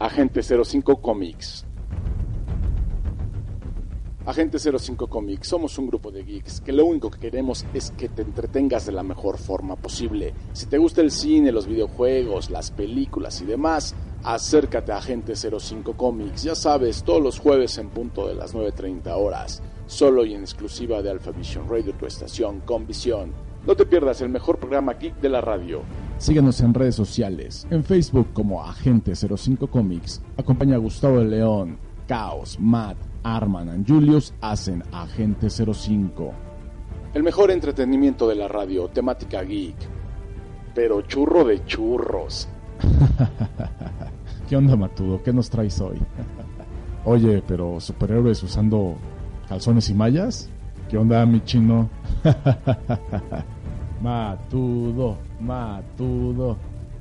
Agente 05 Comics. Agente 05 Comics, somos un grupo de geeks que lo único que queremos es que te entretengas de la mejor forma posible. Si te gusta el cine, los videojuegos, las películas y demás, acércate a Agente 05 Comics, ya sabes, todos los jueves en punto de las 9.30 horas, solo y en exclusiva de Alpha Vision Radio, tu estación con visión. No te pierdas el mejor programa geek de la radio. Síguenos en redes sociales, en Facebook como Agente 05 Comics. Acompaña a Gustavo de León, Caos, Matt, Arman and Julius hacen Agente 05. El mejor entretenimiento de la radio, temática geek. Pero churro de churros. ¿Qué onda, Matudo? ¿Qué nos traes hoy? Oye, pero superhéroes usando calzones y mallas? ¿Qué onda, mi chino? matudo, matudo.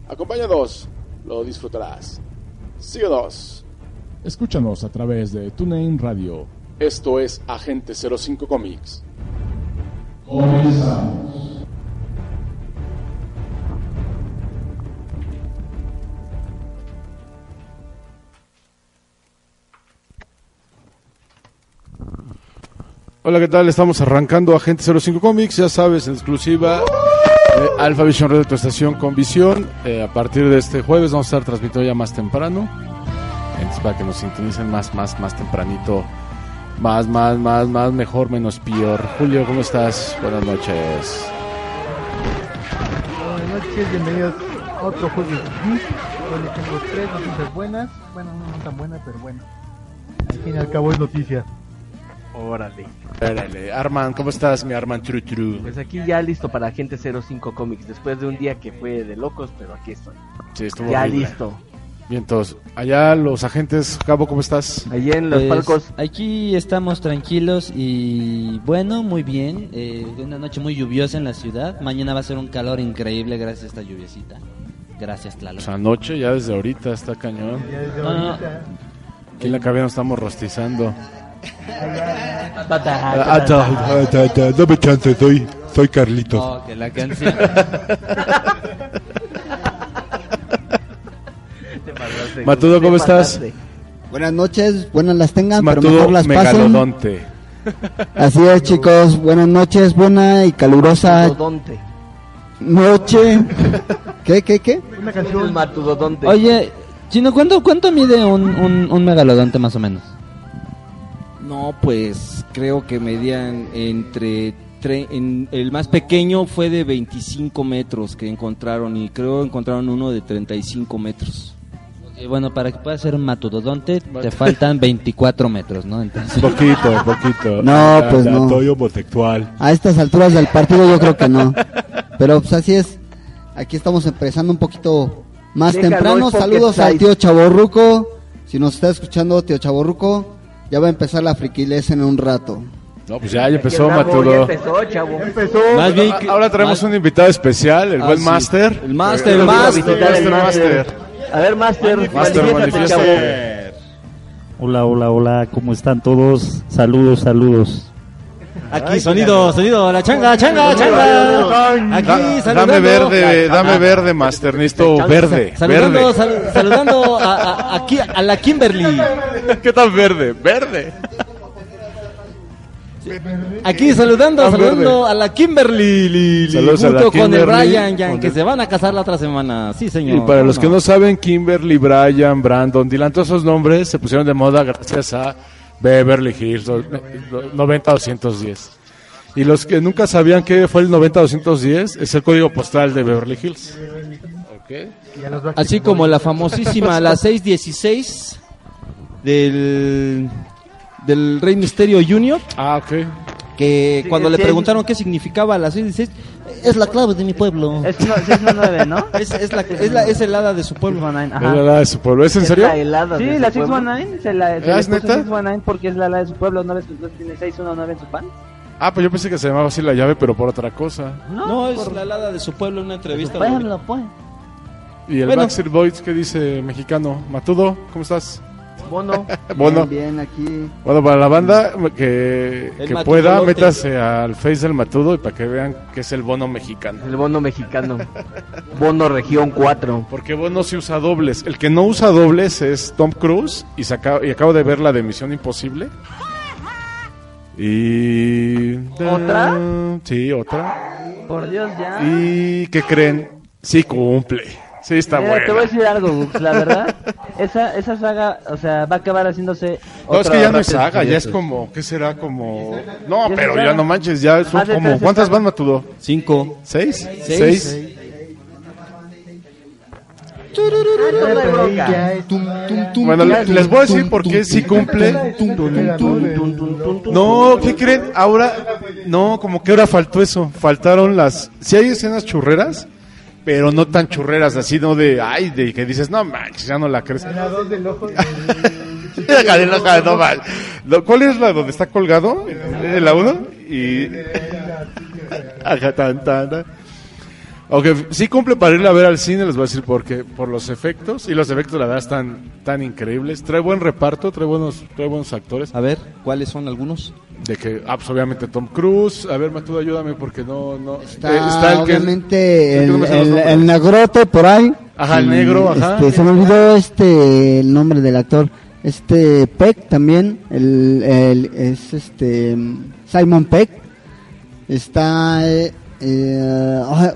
Acompáñanos, lo disfrutarás. Síguenos. Escúchanos a través de TuneIn Radio. Esto es Agente 05 Comics. Comenzamos. Hola, ¿qué tal? Estamos arrancando Agente 05 Comics, ya sabes, en exclusiva de Alpha Vision Radio, tu estación con visión. Eh, a partir de este jueves vamos a estar transmitiendo ya más temprano. Para que nos sintonicen más, más, más tempranito. Más, más, más, más, mejor, menos peor. Julio, ¿cómo estás? Buenas noches. Buenas noches, bienvenidos a otro juego de Geek. Hoy les tengo tres noticias buenas. Bueno, no tan buenas, pero bueno. Al fin y al cabo es noticia. Órale. Órale. Arman, ¿cómo estás, mi Arman Tru Tru? Pues aquí ya listo para Agente 05 Comics. Después de un día que fue de locos, pero aquí estoy. Sí, estuvo Ya horrible. listo. Bien, todos. Allá los agentes, Cabo, ¿cómo estás? Allí en los Pues, palcos. Aquí estamos tranquilos y bueno, muy bien. Eh, una noche muy lluviosa en la ciudad. Mañana va a ser un calor increíble gracias a esta lluviecita. Gracias, Tlaloc. Pues anoche, ya desde ahorita está cañón. Ya desde No, no, ahorita. Aquí en la cabina nos estamos rostizando. Pata- Dame chance, soy, soy Carlitos. Oh, que la canción. Matudo, ¿cómo estás? Buenas noches, buenas las tengan, pero Matudo mejor las pasen. megalodonte. Así es, chicos, buenas noches, buena y calurosa Matudodonte. noche. ¿Qué, qué, qué? Una canción. matudodonte. Oye, Chino, ¿cuánto, cuánto mide un, un, un megalodonte más o menos? No, pues creo que medían entre... tre- en- el más pequeño fue de 25 metros que encontraron y creo encontraron uno de 35 metros. Eh, bueno, para que pueda ser un matudodonte te faltan 24 metros, ¿no? Entonces, Poquito, poquito. No, pues Ya, no. Homosexual. A estas alturas del partido yo creo que no. Pero pues así es. Aquí estamos empezando un poquito más Déjalo, temprano. Saludos al tío Chaborruco. Si nos está escuchando, tío Chaborruco, ya va a empezar la friquilez en un rato. No, pues ya, ya empezó Matudo. Ya empezó, chavo. Empezó. Más bien Ah, que- Ahora tenemos más- un invitado especial, el Ah, buen sí. Master. El Master, el Master, Master. A ver, Master, Master, manifiéstate, chavo. manifiéstate. Hola, hola, hola, ¿cómo están todos? Saludos, saludos. Aquí sonido, sonido, la changa, changa, changa. Aquí Da- saludando. dame verde, dame verde, Master. Necesito verde, Saludando, verde. sal- saludando a, a- aquí a la Kimberly. ¿Qué tal verde? Verde. Aquí saludando, saludando a la Kimberly. li- li, a junto la con el Brian, ya, con que el- se van a casar la otra semana. Sí, señor. Y para ¿cómo los que no saben, Kimberly, Brian, Brandon, Dylan, todos esos nombres se pusieron de moda gracias a Beverly Hills, lo- lo- 90-210. Y los que nunca sabían qué fue el 90-210, es el código postal de Beverly Hills. Así como la famosísima, la 616 del, del Rey Misterio Junior, Ah, ok. que cuando le preguntaron qué significaba la 616, es la clave de mi pueblo. Es una- sí, es una nueve, ¿no? Es, es la, es, la, es el hada de su pueblo. 619, Es la la de su pueblo. ¿Es en Es serio? la helada Sí, de la su pueblo. 619 se la se ¿Ah, le es neta? 619 porque es la, la de su pueblo, ¿no ves que entonces tiene 619 en su pan? Ah, pues yo pensé que se llamaba así la llave, pero por otra cosa. No, es la helada de su pueblo en una entrevista. Pueblo, pues. ¿Y el Bueno. Backstreet Boys qué dice mexicano? Matudo, ¿cómo estás? Bono. Bono. Bien, bien, aquí. Bueno, para la banda que, que pueda, métase al Face del Matudo y para que vean que es el bono mexicano. El bono mexicano. Bono región 4. Porque Bono sí usa dobles. El que no usa dobles es Tom Cruise y, se acaba- y acabo de ver la de Misión Imposible. Y... ¿Otra? Sí, otra. Por Dios, ya. ¿Y qué creen? Sí cumple. Sí está Mira, te voy a buena. decir algo, Gux, la verdad, esa, esa saga, o sea, va a acabar haciéndose... No, es que ya no es saga, ya es como, ¿qué será? Como... No, Ya pero ya no manches, ya son de como... tres ¿Cuántas van, Matudo? Cinco. ¿Seis? Seis. ¿Seis? Bueno, le- les voy a decir por qué sí cumple. No, ¿qué creen? Ahora, no, como que ahora faltó eso. Faltaron las. Sí hay escenas churreras, pero no tan churreras, así, no de. Ay, de que dices, no manches, ya no la crees. La dos del ojo. La no manches. ¿Cuál es la donde está colgado? ¿Eh, ¿La uno? Y. Ajá, tan, tan, Ok, sí cumple para irla a ver al cine, les voy a decir por qué. Por los efectos, y los efectos la verdad están tan increíbles. Trae buen reparto, trae buenos, trae buenos actores. A ver, ¿cuáles son algunos? De que, ah, pues, obviamente Tom Cruise. A ver, Matudo, ayúdame porque no. no Está, eh, el que- obviamente el que el, el- el negrote por ahí. Ajá, el negro, ajá. este, se me olvidó este el nombre del actor. Este Peck también, el, el- es este Simon Peck. Está eh, eh, ah,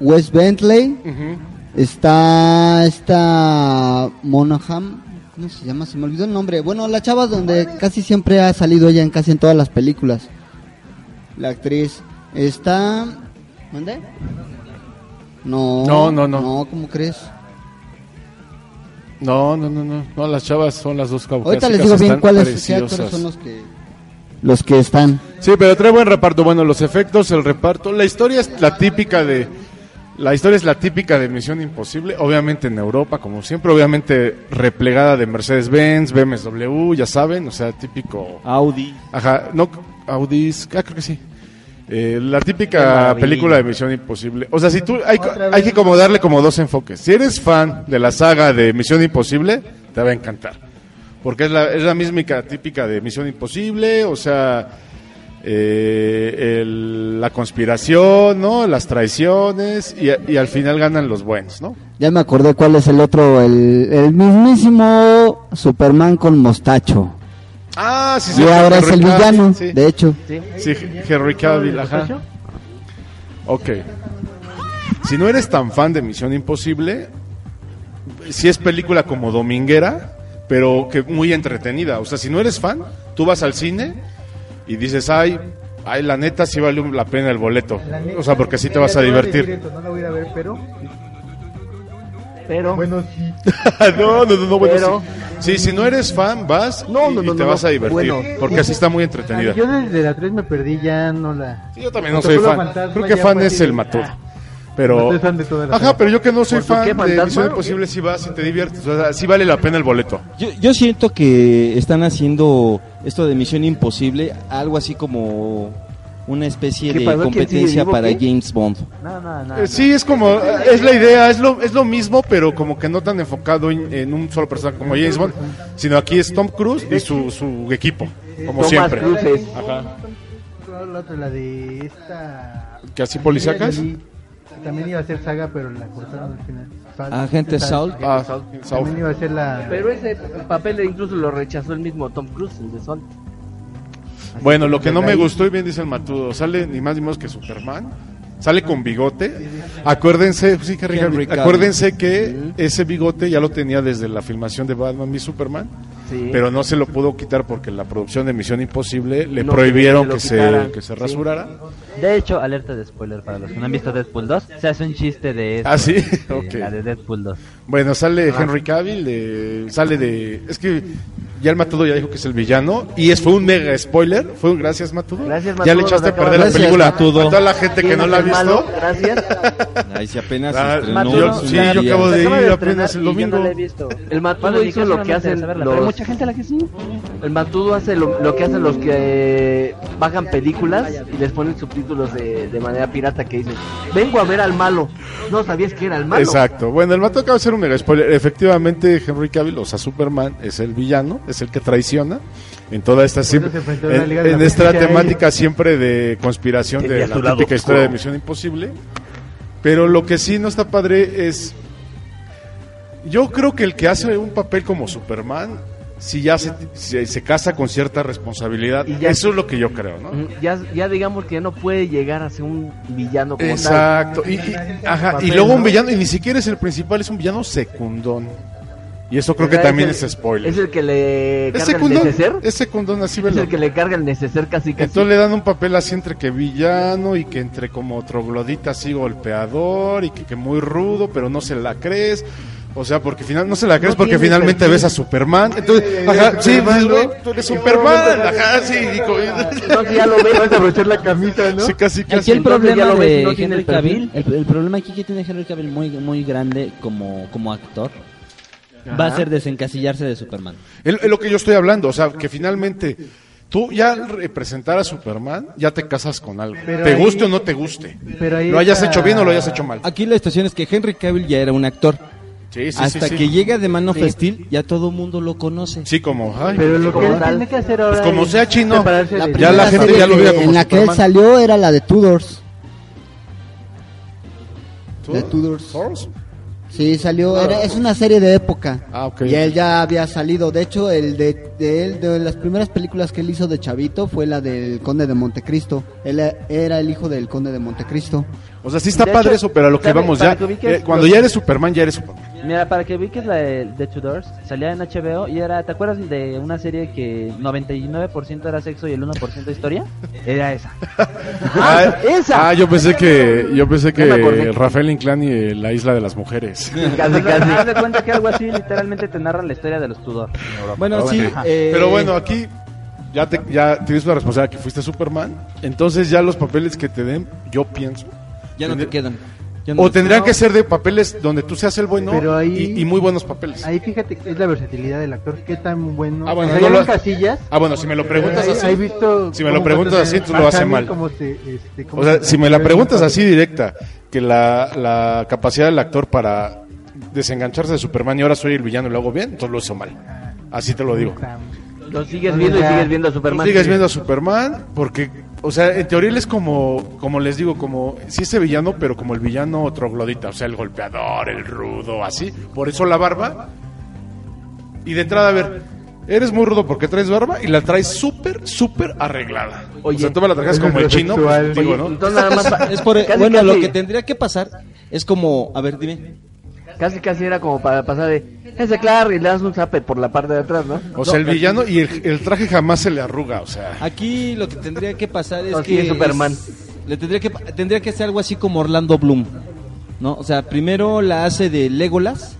Wes Bentley. Ujú. Está esta Monaghan, ¿cómo se llama? Se me olvidó el nombre. Bueno, la chava donde casi siempre ha salido ella en casi en todas las películas. La actriz está ¿Dónde? No. No, no, no. No, ¿cómo crees? No, no, no, no. No, las chavas son las dos caucásicas. Ahorita les digo bien cuáles actores son los que los que están. Sí, pero trae buen reparto. Bueno, los efectos, el reparto. La historia es la típica de. La historia es la típica de Misión Imposible. Obviamente en Europa, como siempre. Obviamente replegada de Mercedes-Benz, BMW, ya saben. O sea, típico. Audi. Ajá, no, Audis. Ah, creo que sí. Eh, la típica película de Misión Imposible. O sea, si tú. Hay, hay que como darle como dos enfoques. Si eres fan de la saga de Misión Imposible, te va a encantar. Porque es la, es la mísmica típica de Misión Imposible, o sea, eh, el- la conspiración, ¿no? Las traiciones, y, y al final ganan los buenos, ¿no? Ya me acordé cuál es el otro, el, el mismísimo Superman con mostacho. Ah, sí, sí. y ahora es el Cavill, villano, Sí, de hecho. sí Henry Cavill, ajá. Ok. Si no eres tan fan de Misión Imposible, si es película como dominguera, pero que muy entretenida. O sea, si no eres fan, tú vas al cine y dices, ay, ay, la neta sí vale la pena el boleto. Neta, O sea, porque sí te vas a divertir. no la voy a ir a ver, pero Pero, bueno, sí. no, no, no, no, bueno, Pero- sí. Sí, si no eres fan, vas No, y, no, no, y te no, vas no. a divertir. Bueno. porque así está muy entretenida. Yo desde la 3 me perdí, ya no la... Sí, yo también no soy fan. Fantasma Creo que fan es el Matón. Pero, No fan de ajá, pero yo que no soy ¿Por tu fan qué, de? Misión Imposible, si vas y te diviertes. O sea, sí vale la pena el boleto. Yo, yo siento que están haciendo esto de Misión Imposible algo así como una especie ¿Qué de competencia vivo, para qué? James Bond. no, no, no. Eh, sí, es como, es la idea, es lo, es lo mismo, pero como que no tan enfocado en, en un solo personaje como James Bond, sino aquí es Tom Cruise y su, su equipo, como Thomas siempre. Cruise es- Ajá. ¿Cuál La otra, la de esta... ¿Que así policíacas? También iba a ser saga, pero la cortaron al final. Salt. Agente Salt. Ah. También iba a ser la... Pero ese papel incluso lo rechazó el mismo Tom Cruise, el de Sol. Bueno, lo que no me gustó, y bien dice el Matudo, sale ni más ni menos que Superman, sale con bigote. Acuérdense, sí, Henry Cavill, acuérdense que ese bigote ya lo tenía desde la filmación de Batman v Superman, Sí. pero no se lo pudo quitar porque la producción de Misión Imposible le No prohibieron que que se, que se Sí. rasurara. De hecho, alerta de spoiler para los que no han visto Deadpool 2. Se hace un chiste de eso. ¿Ah, sí? de Ok. La de Deadpool 2. Bueno, sale Henry Cavill, de- sale de... Es que ya el Matudo ya dijo que es el villano y es fue un mega spoiler. Fue un gracias Matudo. Gracias, Ya le Matudo, echaste a perder la de- película Gracias, Matudo. a toda la gente que ¿Quién no la ha el malo? visto. Gracias. Ahí sí apenas Ah, se estrenó. Matudo, hace sí, yo acabo de ir de apenas el yo domingo. no la he visto. El Matudo hizo lo que hacen los... mucha gente a la que sí. El Matudo hace lo, lo que hacen los que eh, bajan películas y les ponen subtítulos de, de manera pirata que dicen, vengo a ver al malo. No sabías que era el malo. Exacto. Bueno, el Matudo acaba de ser un mega spoiler. Efectivamente, Henry Cavill, o sea, Superman, es el villano, es el que traiciona. En toda esta siempre, en, esta temática siempre de conspiración de la típica historia de. Misión Imposible. Pero lo que sí no está padre es yo creo que el que hace un papel como Superman, si ya se, se, se casa con cierta responsabilidad, Y ya- eso es lo que yo creo, ¿no? Ya, ya digamos que ya no puede llegar a ser un villano como Exacto. Y, y- ajá, y luego un ¿no? villano, y ni siquiera es el principal, es un villano secundón. Y eso creo que también es es, el- spoiler. Es el que le Es carga el secundón, neceser. es secundón, así Es el que le carga el neceser casi casi. Entonces le dan un papel así entre que villano y que entre como troglodita así golpeador y que, que muy rudo, pero no se la crees. O sea, porque final, no se la crees No porque finalmente perfil. ves a Superman. Entonces, ajá, sí, dices, güey, tú eres Superman. Ajá, sí, digo, No, ya lo ves. Vas a abrochar la camisa, ¿no? sí, casi, Aquí casi. el Entonces problema ya lo ves y de no Henry el. Cavill, el, el problema aquí que tiene Henry Cavill muy muy grande como como actor va a ser desencasillarse de Superman. Es lo que yo estoy hablando, o sea, que finalmente tú ya al representar a Superman, ya te casas con algo. Pero te ahí- guste o no te guste. pero ahí lo hayas está- hecho bien o lo hayas hecho mal. Aquí la situación es que Henry Cavill ya era un actor. Sí, sí, Hasta sí, sí. que llega de Man of Steel, ya todo el mundo lo conoce. Sí, como, ay, Pero lo que Como él tal. tiene que hacer ahora Pues como es sea chino, La Ya la gente ya lo veía como En la que él salió era la de Tudors. De Tudors. ¿Thors? Sí, salió, era, es una serie de época. Ah, ok. Y él ya había salido. De hecho, el de, de él, de las primeras películas que él hizo de Chavito fue la del Conde de Montecristo. Él era el hijo del Conde de Montecristo. O sea, sí está De padre hecho, eso, pero a lo que ¿sabe? vamos ya. que ubiques eh, cuando ya eres Superman, ya eres Superman. Mira, para que ubiques la de, de Tudors, salía en HBO y era, ¿te acuerdas de una serie que 99% era sexo y el 1% historia? Era esa. Ah, esa. Ah, yo pensé que, yo pensé que. Rafael Inclán y eh, la isla de las mujeres. Casi, casi. Haz de cuenta que algo así literalmente te narran la historia de los Tudor. Bueno, sí. Eh, Pero bueno, aquí ya te, ya tienes una responsabilidad que fuiste Superman. Entonces ya los papeles que te den, yo pienso. ya no te quedan. Ya no O te- tendrían que ser de papeles donde tú seas el bueno Pero ahí- y, y muy buenos papeles. Ahí fíjate que es la versatilidad del actor, qué tan bueno. Ah, bueno, O sea, no lo- casillas. Ah, bueno, si me lo preguntas así. ahí visto si me lo preguntas así, entonces lo hace Bajani, mal. se, este, cómo O sea, se- si me la preguntas así directa, que la, la capacidad del actor para desengancharse de Superman y ahora soy el villano y lo hago bien, entonces lo hizo mal. Así te lo digo. Lo sigues viendo y sigues viendo a Superman. Sigues viendo a Superman porque, o sea, en teoría él es como, como les digo, como, sí ese villano, pero como el villano troglodita, o sea, el golpeador, el rudo, así. Por eso la barba. Y de entrada, a ver, eres muy rudo porque traes barba y la traes súper, súper arreglada. Oye, o sea, tú me la traes es como el chino, pues, digo, Oye, ¿no? entonces nada más. Es por, casi, bueno, casi, lo que tendría que pasar es como, a ver, dime. Casi, casi era como para pasar de. Ese claro, y le das un zape por la parte de atrás, ¿no? O sea, el villano y el, el traje jamás se le arruga, o sea. Aquí lo que tendría que pasar es Así que es Superman. es- le tendría que tendría que ser algo así como Orlando Bloom, ¿no? O sea, primero la hace de Legolas.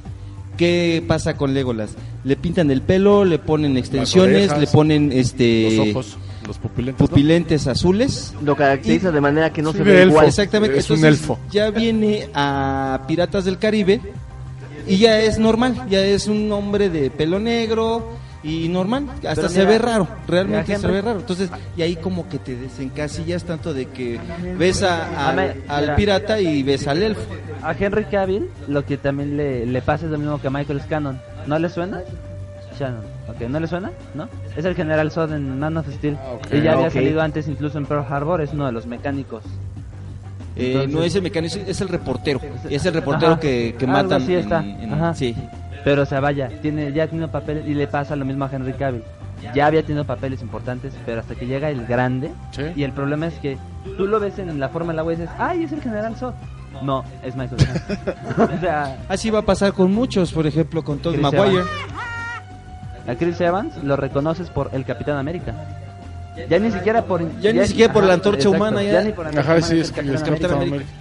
¿Qué pasa con Legolas? Le pintan el pelo, le ponen extensiones, orejas, le ponen este Los ojos, los pupilentes. ¿no? pupilentes azules. Lo caracteriza de manera que no Sí, se de ve elfo. igual. Exactamente. Es un elfo. Ya viene a Piratas del Caribe y ya es normal, ya es un hombre de pelo negro y normal, hasta se ve raro, realmente se ve raro. Entonces, y ahí como que te desencasillas tanto de que ves a- al, al pirata y ves al elfo. A Henry Cavill lo que también le, le pasa es lo mismo que a Michael Scannon. ¿No le suena? Shannon. Ok, ¿no le suena? ¿No? Es el General Zod en Man of Steel. ok. y ya había salido antes incluso en Pearl Harbor, es uno de los mecánicos. Eh, Entonces- no es el mecánico, es el reportero. Es el reportero Ajá. que, que matan. así en- está. en- Ajá. sí. Pero, o sea, vaya, tiene, ya tiene papel y le pasa lo mismo a Henry Cavill. Ya había tenido papeles importantes, pero hasta que llega el grande. Sí. Y el problema es que tú lo ves en la forma del agua y dices, ¡ay, es el General Zod! No, es Michael o sea, Así va a pasar con muchos, por ejemplo, con Todd Maguire. a Chris Evans lo reconoces por el Capitán América. Ya ni siquiera por... Ya ni siquiera por la antorcha humana, ya. ni por la Ajá, humana, sí, es que es Capitán Capitán América. América.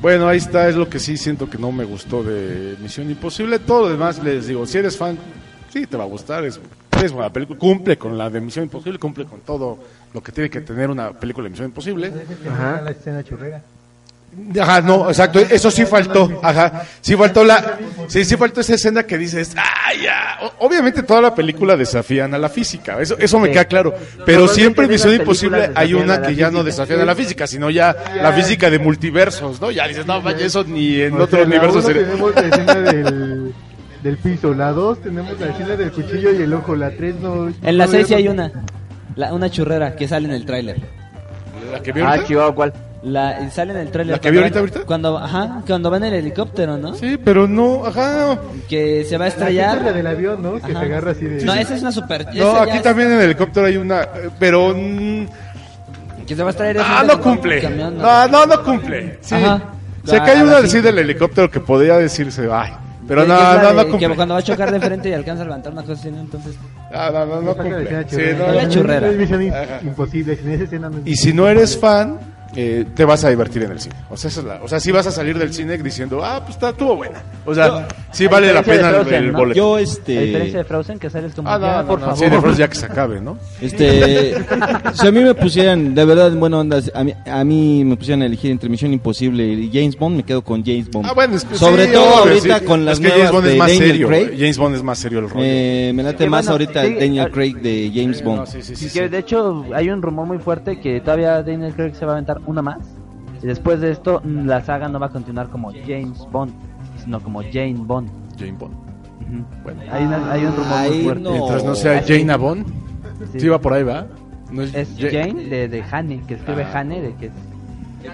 Bueno, ahí está, es lo que sí siento que no me gustó de Misión Imposible. Todo lo demás les digo, si eres fan, sí te va a gustar, es es buena película, cumple con la de Misión Imposible, cumple con todo lo que tiene que tener una película de Misión Imposible. Ajá. La escena churrera. Ajá, no, exacto, eso sí faltó, ajá, sí faltó la, sí, sí faltó esa escena que dices, ah, ya, obviamente toda la película desafían a la física, eso, eso me queda claro, pero siempre en Misión Imposible hay una que ya no desafían a la física, sino ya la física de multiversos, ¿no? Ya dices, no, vaya, eso ni en O otro sea, universo sería... tenemos la escena del, del piso, la 2 tenemos la escena del cuchillo y el ojo, la 3 no... En la no 6 sí hay una. La- una churrera que sale en el tráiler. ¿La que vi Ah, chihuahua, ¿cuál? La, sale en el tráiler. ¿La que vi cuando ahorita, van- ahorita? Cuando, ajá, cuando va en el helicóptero, ¿no? Sí, pero no, ajá. Que se va a La quinta es la estrellar. del avión, ¿no? Que Ajá. se agarra así de... No, esa es una super. No, aquí es- también en el helicóptero hay una, pero... Que se va a extraer. es Ah, no camión, cumple. camión, No, no, no cumple. Sí. Ajá. Se Ah, cae a una la así del helicóptero que podría decirse, ay. Pero Que- no, que la no, de- no Que cumple. cuando va a chocar de frente y alcanza a levantar una cosa así, ¿no? entonces. Ah, no, no, no la cumple. Sí, churrera. no, la no. churrera. Es misión in- Ajá. imposible, sin esa escena no es- Y si no eres fan, eh, te vas a divertir en el cine. O sea, esa es la, o sea, sí vas a salir del cine diciendo, ah, pues está, estuvo buena. O sea, sí a vale la pena el, el ¿no? boleto. Yo, A diferencia de este, Frozen, que sales como Ah, no, ya, no, por no, favor. sí, de Frozen ya que se acabe, ¿no? este, si a mí me pusieran, de verdad, bueno, a mí, a mí me pusieran a elegir entre Misión Imposible y James Bond, me quedo con James Bond. Ah, bueno, es que Sobre sí, todo ahorita sí. con las es que nuevas James Bond es de más Daniel serio. Craig. James Bond es más serio el rollo. Eh, me late Sí, más bueno, ahorita sí, Daniel ah, Craig de James Bond. Sí, sí, sí, Sí, sí. de hecho hay un rumor muy fuerte que todavía Daniel Craig se va a aventar una más. Y después de esto, la saga no va a continuar como James Bond, sino como Jane Bond. Jane Bond. Ujú. Bueno. Hay, una- hay un rumor Ay, muy fuerte. no. Mientras no sea. Jane Bond. Sí. Sí, va por ahí, ¿va? No Es Ja- Jane de, de Hane, que escribe Hane, de que es...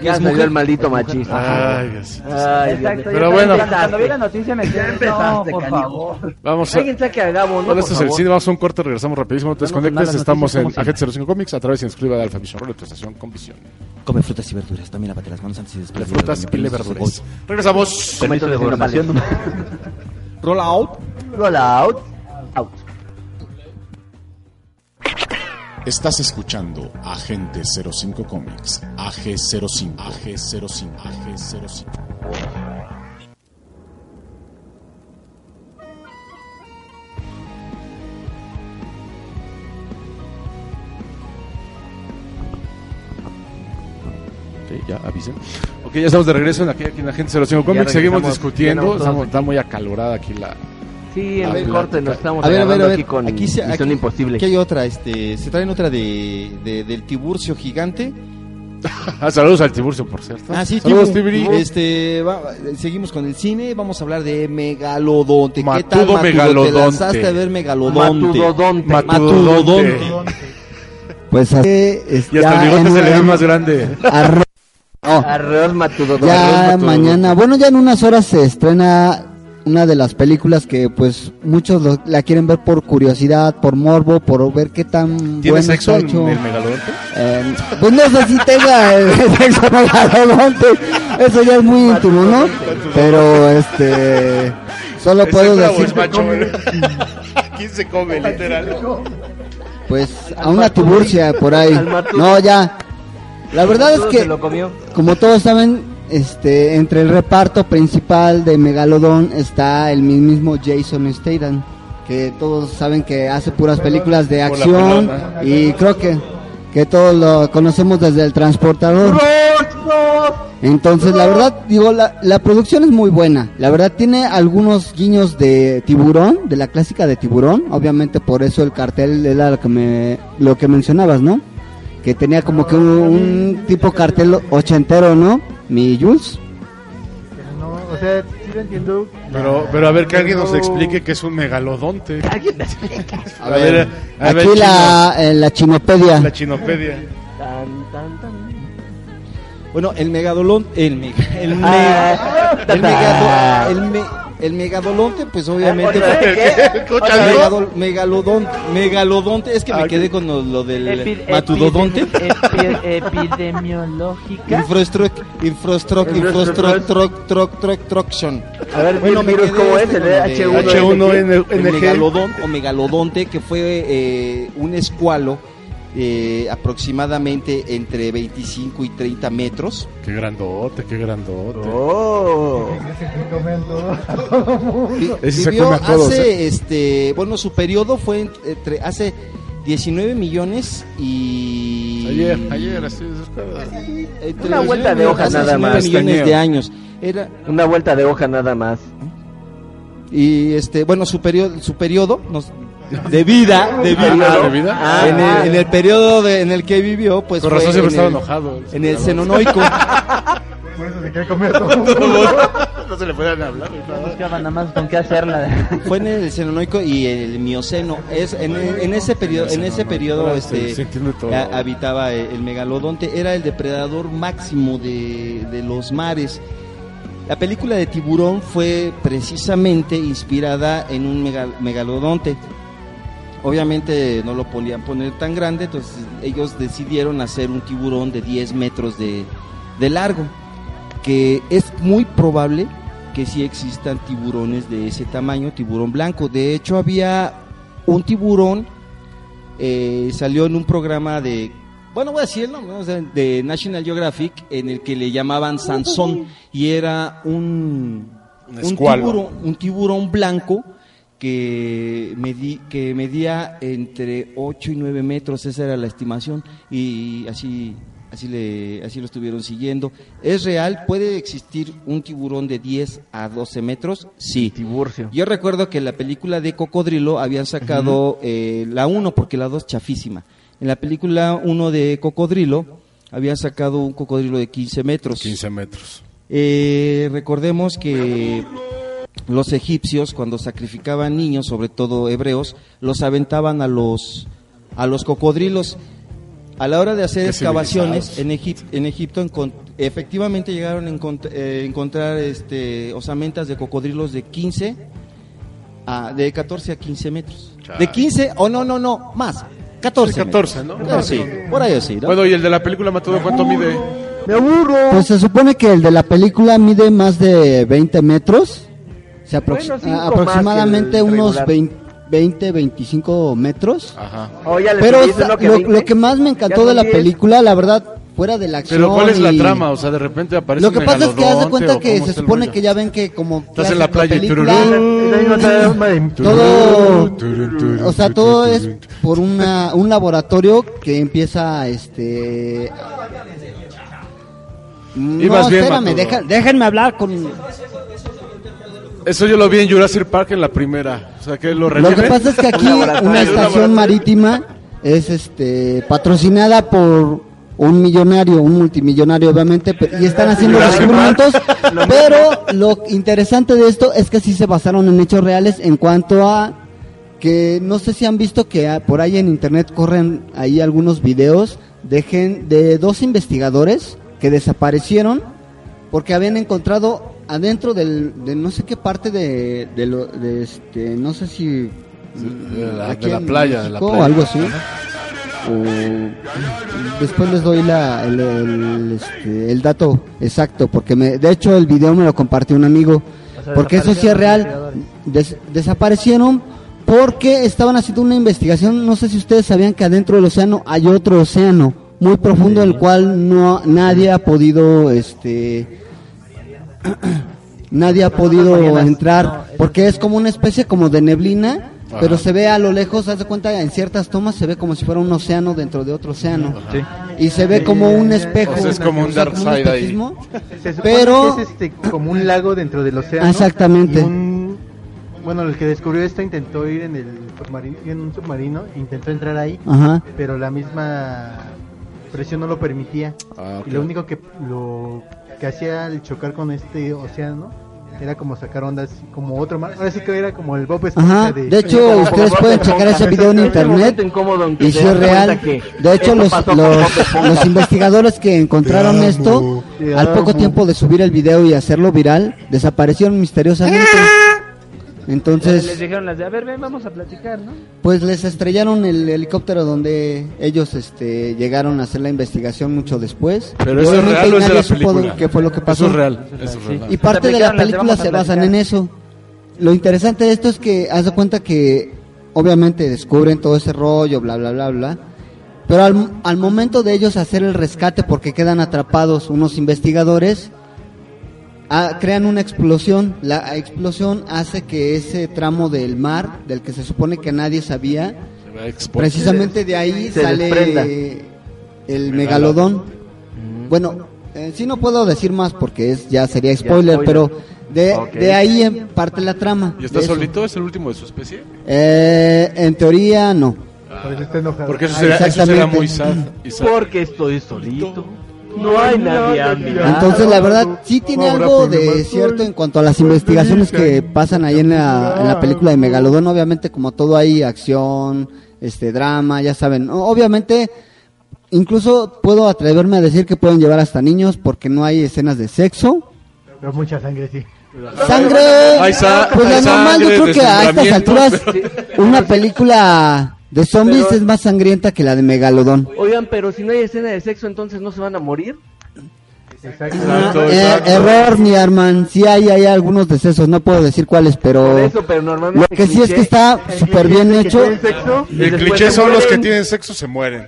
Ya salió el maldito machista. Ay, Dios. Ay, Dios Exacto. Pero bueno. Cuando vi la noticia me quedé, no, por favor. Vamos a... Alguien saque a Gabo, ¿no? Esto es el cine, vamos a un corte, regresamos rapidísimo, no te desconectes, estamos en Agente 05 Comics a través de inscriba de Alfa Vision Roll, tu estación con visión. Come frutas y verduras, también lávate las manos antes y después De frutas y le verduras. Regresamos. Permiso de gobernación. Roll out. Roll. Out. Estás escuchando Agente 05 Comics, AG05, AG05, AG05. Ok, ya avisen. Ok, ya estamos de regreso en aquí, aquí en Agente 05 Comics, seguimos discutiendo, estamos, está muy acalorada aquí la... Sí, en A el ver, corte nos estamos A ver, a ver, a agarrando ver. aquí con Aquí, se, Misión aquí- Imposible. aquí hay otra, este, se traen otra de, de- del tiburcio gigante. Ah, saludos al Tiburcio, por cierto. Ah, sí, saludos, Tiburi. Tiburi. Este, va- seguimos con el cine, vamos a hablar de Megalodonte. ¿Qué Matudo tal, Matudo? ¿Te Megalodonte. lanzaste a ver Megalodonte? Matudodonte. Matudodonte. Pues así, es Y hasta ya el bigote se le ve más grande. oh, Arreos Matudodonte. ya Matudodonte. mañana, bueno, ya en unas horas se estrena una de las películas que pues muchos lo- la quieren ver por curiosidad, por morbo, por ver qué tan ¿Tiene bueno sexo está en hecho. el megalodonte? Eh, pues no sé si tenga el sexo megalodonte, eso ya es muy íntimo, ¿no? Pero este, solo ¿Es puedo decir, es macho? ¿Quién se come, literal? pues a una tiburcia por ahí. No, ya. La verdad es que como todos saben, este, entre el reparto principal de Megalodon está el mismo Jason Statham, que todos saben que hace puras películas de acción y creo que que todos lo conocemos desde el transportador. Entonces, la verdad, digo, la, la producción es muy buena. La verdad tiene algunos guiños de tiburón, de la clásica de tiburón. Obviamente por eso el cartel era lo que me, lo que mencionabas, ¿no? Que tenía como que un, un tipo cartel ochentero, ¿no? Mi Jules. Pero no, o sea, sí lo entiendo. Pero, pero a ver, que alguien nos explique qué es un megalodonte. Alguien me explica. A ver, a ver, Aquí la, eh, la chinopedia. chino- la chinopedia. Tan, tan, tan. Bueno, el megalodonte, el, me- el, me- Ah, el, megado- el me- el megalodonte, pues obviamente ¿Otra vez qué? Megalodonte, megalodonte, es que me Ah, quedé con lo, lo del Epi- matudodonte. epi- epidemiológica. Infrastructure, infrastructure, infrastructure, truck, truck, truck, truction. A ver, Bueno, me quedé ¿cómo es? este El con lo de- H1N1. el H1N1. megalodón o megalodonte que fue eh, un escualo eh, aproximadamente entre 25 y 30 metros. Qué grandote, qué grandote. Oh. Ese se Vivió come a todos, hace, ¿eh? este, bueno, su periodo fue entre, hace 19 millones y... Ayer, ayer, así Entre Una vuelta de 19 hoja nada 19 más. millones de años. Era, Una vuelta de hoja nada más. y este, bueno, su periodo, su periodo nos- de vida, de vida, Ah, ¿de vida? Ah, en, el, en el periodo de- en el que vivió, pues Con razón siempre en estaba el- enojado. En el Cenonoico. Por eso se quiere comer a todo no se le podían hablar. ni nada. Buscaba nada más con qué hacerla. Fue en el Cenonoico y el Mioceno. Es en, en ese periodo, en ese periodo, este, se- se entiende todo. ha- habitaba el, el megalodonte. Era el depredador máximo de, de los mares. La película de Tiburón fue precisamente inspirada en un megal- megalodonte. Obviamente no lo podían poner tan grande, entonces ellos decidieron hacer un tiburón de 10 metros de, de largo, que es muy probable que sí existan tiburones de ese tamaño, tiburón blanco. De hecho había un tiburón, eh, salió en un programa de, bueno voy a decirlo, ¿no? O sea, de National Geographic, en el que le llamaban Sansón, y era un, Un un tiburón, un tiburón blanco que, que medía entre 8 y 9 metros, esa era la estimación, y así, así, le, así lo estuvieron siguiendo. ¿Es real? ¿Puede existir un tiburón de 10 a 12 metros? Sí. Tiburcio. Yo recuerdo que en la película de Cocodrilo habían sacado eh, la 1 porque la 2 chafísima. En la película 1 de Cocodrilo habían sacado un cocodrilo de 15 metros. 15 metros. Eh, recordemos que los egipcios cuando sacrificaban niños, sobre todo hebreos, los aventaban a los a los cocodrilos. A la hora de hacer Qué excavaciones en, Egip- en Egipto efectivamente llegaron a encont- eh, encontrar este osamentas de cocodrilos de 15 a de 14 a a metros. Chale. De 15 o no, no, no, más. 14. Sí, 14, metros. ¿no? Sí, por ahí sí, ¿no? Bueno, y el de la película Matado, ¿cuánto mide? ¡Me aburro! Pues se supone que el de la película mide más de 20 metros. Se aprox- Bueno, cinco a- más aproximadamente unos regular. 20, 20, 25 metros. Ajá. Oh, ya Pero lo, 20. lo que más me encantó de la son 10. película, la verdad, fuera de la acción. Pero ¿cuál es la y- trama? O sea, de repente aparece Lo que pasa es que haz de cuenta ¿o que se supone rollo? que ya ven que como Estás en la playa y película, todo, o sea, todo es por una, un laboratorio que empieza, este, no, Ibas bien, espérame, deja- déjenme hablar con, Eso yo lo vi en Jurassic Park en la primera. O sea, que lo Lo que pasa es que aquí una un estación marítima es este patrocinada por un millonario, un multimillonario obviamente, y están haciendo Jurassic descubrimientos, pero lo interesante de esto es que sí se basaron en hechos reales en cuanto a que no sé si han visto que por ahí en internet corren ahí algunos videos de, gen- de dos investigadores que desaparecieron porque habían encontrado adentro del, de no sé qué parte de, de, lo, de este, no sé si De la, aquí de la en playa, de la playa. o algo así. O después les doy la, el, el, este, el dato exacto, porque me, de hecho el video me lo compartió un amigo, O sea, porque eso sí es real. desaparecieron Des- desaparecieron porque estaban haciendo una investigación, no sé si ustedes sabían que adentro del océano hay otro océano muy profundo, el cual no nadie ha podido, este, nadie ha podido entrar, porque es como una especie como de neblina, Ajá. pero se ve a lo lejos, haz de cuenta, en ciertas tomas se ve como si fuera un océano dentro de otro océano. Sí. Y se ve como un espejo. O sea, es como un o sea, dark side ahí. espejismo. Se supone Pero- que es este, como un lago dentro del océano. Exactamente. un- bueno, el que descubrió esto intentó ir en el submarino, en un submarino, intentó entrar ahí, Ajá. pero la misma presión no lo permitía. Ah. Y lo único que lo que hacía al chocar con este océano era como sacar ondas como otro mar. Ahora sí que era como el Bob Esponja de, de hecho ustedes pueden checar ese video en Exactamente. internet y si es real. De hecho los, los, los investigadores que encontraron esto, al poco tiempo de subir el video y hacerlo viral, desaparecieron misteriosamente. Les Entonces, dijeron las de, a ver, ven, vamos a platicar, ¿no? pues les estrellaron el helicóptero donde ellos este, llegaron a hacer la investigación mucho después. Pero Y eso es obviamente real o es de nadie la supo película. qué fue lo que pasó. Eso es real. Eso es real. Y parte de la les película se basan en eso. Lo interesante de esto es que haz de cuenta que obviamente descubren todo ese rollo, bla, bla, bla, bla. Pero al, al momento de ellos hacer el rescate porque quedan atrapados unos investigadores, ah, crean una explosión. La explosión hace que ese tramo del mar, del que se supone que nadie sabía, a precisamente de ahí Se sale desprenda. el megalodón. Bueno, eh, sí no puedo decir más porque es ya sería spoiler, spoiler. pero de, de ahí en parte la trama. ¿Y está solito? ¿Es el último de su especie? Eh, en teoría no. Enojado. Porque eso Ah, será, eso será muy sad. Porque estoy solito. No hay nadie. Entonces la verdad sí tiene algo de cierto en cuanto a las investigaciones que pasan ahí en la, en la película de Megalodón. Obviamente como todo hay acción, este drama, ya saben. Obviamente incluso puedo atreverme a decir que pueden llevar hasta niños porque no hay escenas de sexo. Pero mucha sangre, sí. Sangre, Hay sa- pues la hay normal, yo creo que a estas alturas una película de zombies Pero- es más sangrienta que la de Megalodón. Oigan, pero si no hay escena de sexo, entonces no se van a morir. Exacto. Exacto, Eh, exacto. error, mi Arman, sí hay, hay algunos decesos, no puedo decir cuáles, pero eso, pero normalmente. lo que sí es que está súper bien hecho. ¿Tienen sexo? El cliché son los que tienen sexo se mueren.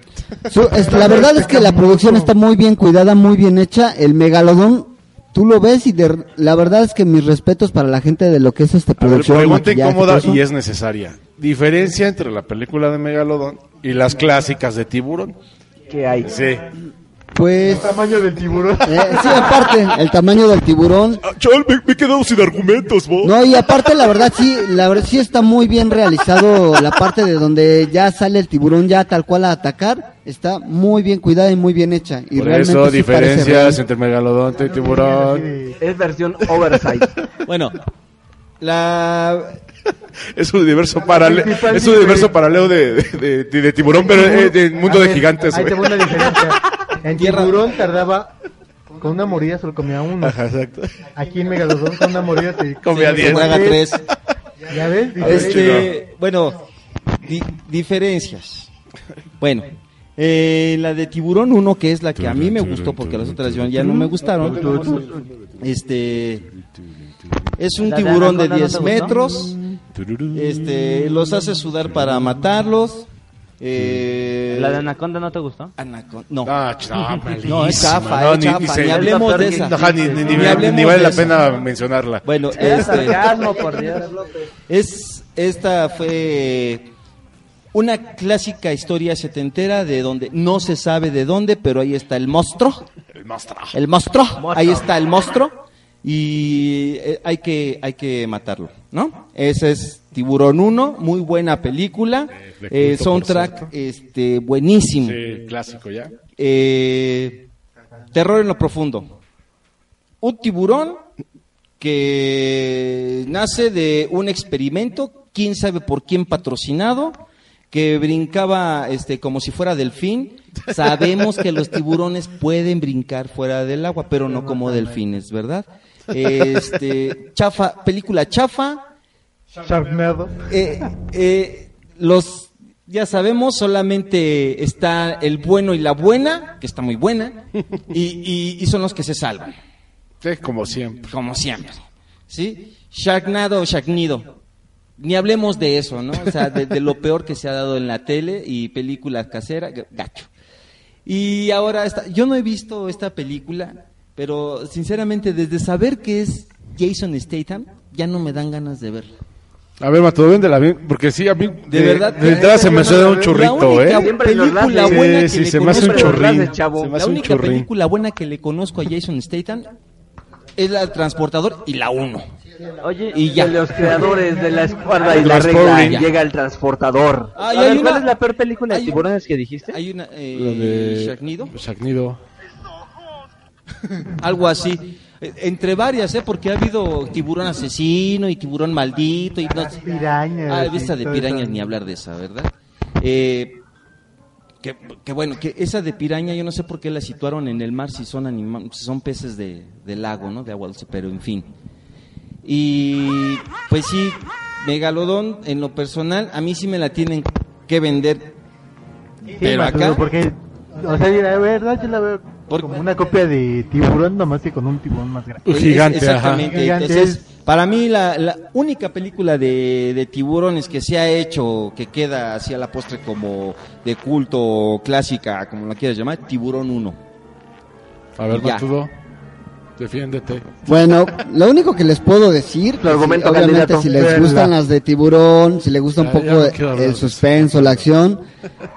Su- es- la verdad es que la producción está muy bien cuidada, muy bien hecha. El megalodón, tú lo ves y de- la verdad es que mis respetos para la gente de lo que es esta A ver, producción. pregunta maquillaje, incómoda todo y es necesaria. Diferencia entre la película de Megalodón y las clásicas de Tiburón. ¿Qué hay? Sí. Pues, El tamaño del tiburón. eh, sí, aparte, el tamaño del tiburón. Ah, Chaval, me, me he quedado sin argumentos, vos. No, y aparte la verdad sí, la verdad sí está muy bien realizado la parte de donde ya sale el tiburón ya tal cual a atacar, está muy bien cuidada y muy bien hecha. Y Por realmente eso, sí diferencias entre Megalodón y Tiburón. Es versión oversize. Bueno, la Es un universo paralelo, es un universo paralelo de, de, de- de Tiburón, pero eh, de mundo A de gigantes. Te va una diferencia. En Tierra- tiburón tardaba con una mordida solo comía uno. Ajá, exacto. Aquí en Megalodón con una mordida se Comía diez. traga tres. Ya ves, Este, bueno, di- diferencias. Bueno, eh, la de Tiburón 1, que es la que a mí me gustó porque las otras ya ya no me gustaron. Este es un ¿La de tiburón de Anaconda no 10 te gustó? metros. Este, los hace sudar para matarlos. Eh, ¿La de Anaconda no te gustó? Anacon- no. Ah, no, es chafa, No, es ni- chafa, ni ni, se- hablemos de esa. Ajá, ni, ni- ni- Ni hablemos ni vale de la pena mencionarla. Bueno, este, sarcasmo, por Dios. Es, esta fue una clásica historia setentera de donde no se sabe de dónde, pero ahí está el monstruo. El monstruo. El monstruo. Ahí está el monstruo. Y eh, hay que, hay que matarlo, ¿no? Ese es Tiburón 1, muy buena película. Eh, soundtrack este, buenísimo. Sí, clásico ya. Eh, terror en lo profundo. Un tiburón que nace de un experimento, quién sabe por quién patrocinado, que brincaba este como si fuera delfín. Sabemos que los tiburones pueden brincar fuera del agua, pero no como delfines, ¿verdad? Este, chafa, película chafa, Sharknado. eh, eh, los ya sabemos solamente está el bueno y la buena que está muy buena y, y- y son los que se salvan. Sí, como siempre. como siempre sí Sharknado o Sharknido ni hablemos de eso no o sea de, de lo peor que se ha dado en la tele y películas caseras gacho. Y ahora esta, yo no he visto esta película pero sinceramente desde saber que es Jason Statham ya no me dan ganas de verla A ver, Matado, véndela bien, porque sí, a mí de, verdad, de entrada se me suena un La churrito, única ¿eh? Película buena Sí, que sí, le conozco- La única churrín. película buena que le conozco a Jason Statham es la Transportador y la 1. Oye, Y ya. de los creadores de la escuadra y la regla, llega el transportador. Ah, y A ver, hay ¿Cuál una- es la peor película de tiburones que dijiste? Hay una eh, Lo de Sharknido, Sharknido. algo así. Entre varias, ¿eh? Porque ha habido tiburón asesino y tiburón maldito y no- Pirañas. Ah, de pirañas ni hablar de esa, ¿verdad? Eh, que, que bueno, que esa de piraña yo no sé por qué la situaron en el mar si son anima- si son peces de, de lago, ¿no? De agua dulce, pero en fin. Y pues sí, Megalodón en lo personal a mí sí me la tienen que vender. Sí, pero acá Porque, o sea, la verdad, yo la veo Como una copia de tiburón, nomás que con un tiburón más grande. Gigante, exactamente. ajá. Gigante Entonces, es- para mí la, la única película de, de tiburones que se ha hecho, que queda así a la postre como de culto clásica, como la quieras llamar, Tiburón 1. A ver. Matudo. Defiéndete. Bueno, lo único que les puedo decir, si- obviamente candidato. si les gustan las de tiburón, si les gusta un Ya, poco no el suspenso, la acción,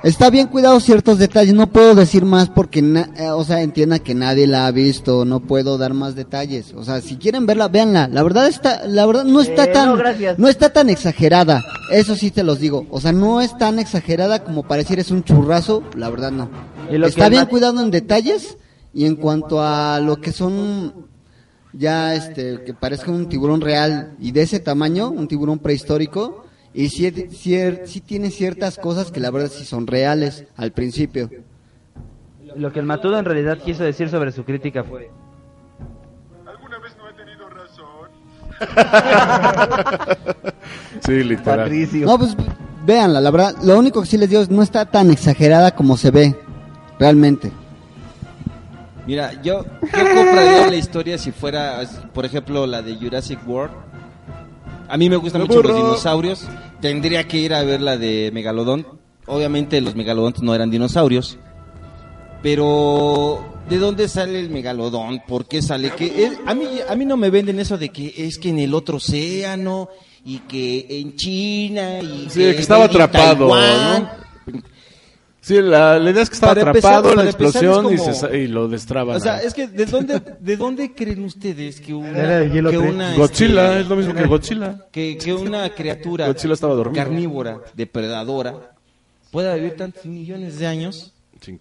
está bien cuidado ciertos detalles, no puedo decir más porque, na- eh, o sea, entienda que nadie la ha visto, no puedo dar más detalles, o sea, si quieren verla, véanla, la verdad está, la verdad no está Eh, tan, no, está tan exagerada, eso sí te los digo, o sea, no es tan exagerada como para decir es un churrazo, la verdad no. Y lo Está bien más- cuidado en detalles y en cuanto a lo que son ya este que parezca un tiburón real y de ese tamaño, un tiburón prehistórico y sí, cier- sí tiene ciertas cosas que la verdad sí son reales al principio. Lo que el Matudo en realidad quiso decir sobre su crítica fue... Sí, literal. Patricio. No, pues véanla, la verdad, lo único que sí les digo es no está tan exagerada como se ve realmente. Mira, yo, yo compraría la historia si fuera, por ejemplo, la de Jurassic World. A mí me gustan mucho los dinosaurios. Tendría que ir a ver la de Megalodón. Obviamente los megalodontes no eran dinosaurios. Pero, ¿de dónde sale el megalodón? ¿Por qué sale? Que es- a, mí, a mí no me venden eso de que es que en el otro océano y que en China y Sí, que estaba en atrapado, Taiwán. Sí, la, la idea es que estaba Para empezar- atrapado en la explosión y, se y lo destraban. O sea, es que ¿de dónde, ¿de dónde creen ustedes que una, Era de hielo que una, Godzilla, este, es lo mismo que Godzilla. que, que una criatura Godzilla estaba dormido. carnívora, depredadora, pueda vivir tantos millones de años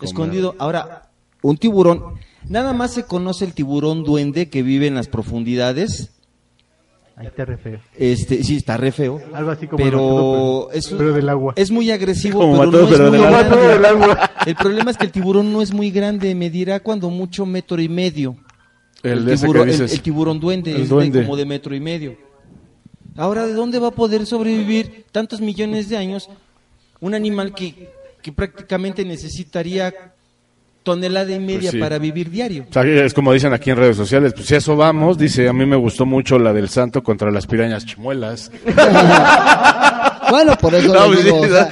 escondido? Ahora, un tiburón, nada más se conoce el tiburón duende que vive en las profundidades. Ahí está re feo. Este, sí, está re feo. Algo así como pero, Mateo, pero- es, pero del agua. es muy agresivo, Como pero no pero es muy del agua. del agua. El problema es que el tiburón no es muy grande, medirá cuando mucho metro y medio. El, de ese tiburón, el- el tiburón duende, El es de duende. como de metro y medio. Ahora, ¿de dónde va a poder sobrevivir tantos millones de años un animal que, que prácticamente necesitaría tonelada y media Pues sí. para vivir diario? O sea, es como dicen aquí en redes sociales, pues si a eso vamos, dice, a mí me gustó mucho la del santo contra las pirañas chimuelas. Bueno, por eso No, digo, sí, o sea,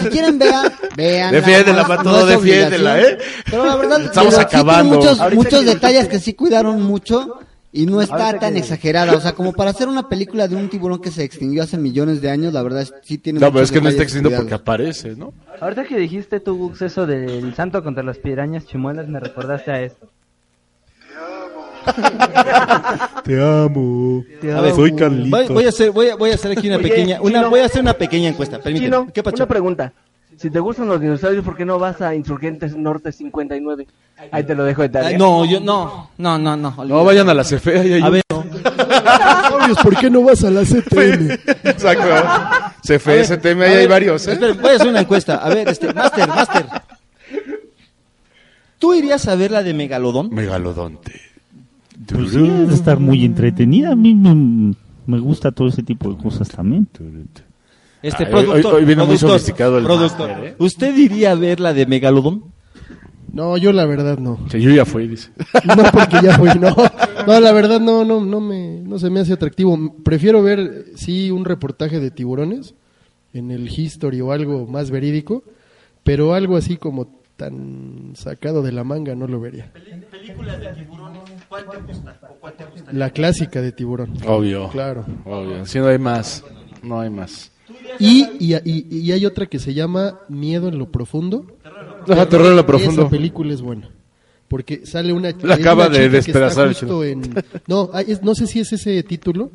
si quieren vean, vean. Defiéndela, Matudo, defiéndela, ¿eh? Pero la verdad, Estamos pero acabando. muchos, muchos detalles que sí cuidaron mucho y no está tan que- exagerada. O sea, como para hacer una película de un tiburón que se extinguió hace millones de años, la verdad es- sí tiene No, pero es que no está detalles existiendo porque cuidados. aparece, ¿no? Ahorita que dijiste tú, Gux, eso del santo contra las pirañas chimuelas, me recordaste a esto. Te amo. Te A ver, Soy Voy, Carlitos. voy a hacer, voy a, voy a hacer aquí una Oye, pequeña, una, Chino. voy a hacer una pequeña encuesta. Permíteme. Chino, ¿Qué una pregunta. Si te gustan los dinosaurios, ¿por qué no vas a Insurgentes Norte 59? Ahí te lo dejo de tarea. Ay, no, yo no, no, no, no. No, vayan a la CFE, ahí hay A un- ver, Dinosaurios, ¿por qué no vas a la CTM? Exacto. CFE, STM, ahí hay varios, ¿eh? esperen, voy a hacer una encuesta. A ver, este, Master, Master. ¿Tú irías a ver la de Megalodón? Megalodonte. Pues sí, es de estar muy entretenida. A mí me, me gusta todo ese tipo de cosas también. Este Ay, productor, hoy- hoy viene muy productor, sofisticado el productor. máster, ¿eh? ¿Usted iría a ver la de Megalodón? No, yo la verdad no. Sí, yo ya fui, dice. No porque ya fui, no. No, la verdad no, no, no me, no se me hace atractivo. Prefiero ver, sí, un reportaje de tiburones en el History o algo más verídico, pero algo así como tan sacado de la manga no lo vería. La clásica de tiburón. Obvio. Claro. Obvio. Si no hay más, no hay más. Y, y, y- y hay otra que se llama Miedo en lo profundo. Ajá, Terror en lo profundo. Esa película es buena. Porque sale una. La hay acaba una de chica que despedazar el está justo en- no, es- no sé si es ese título.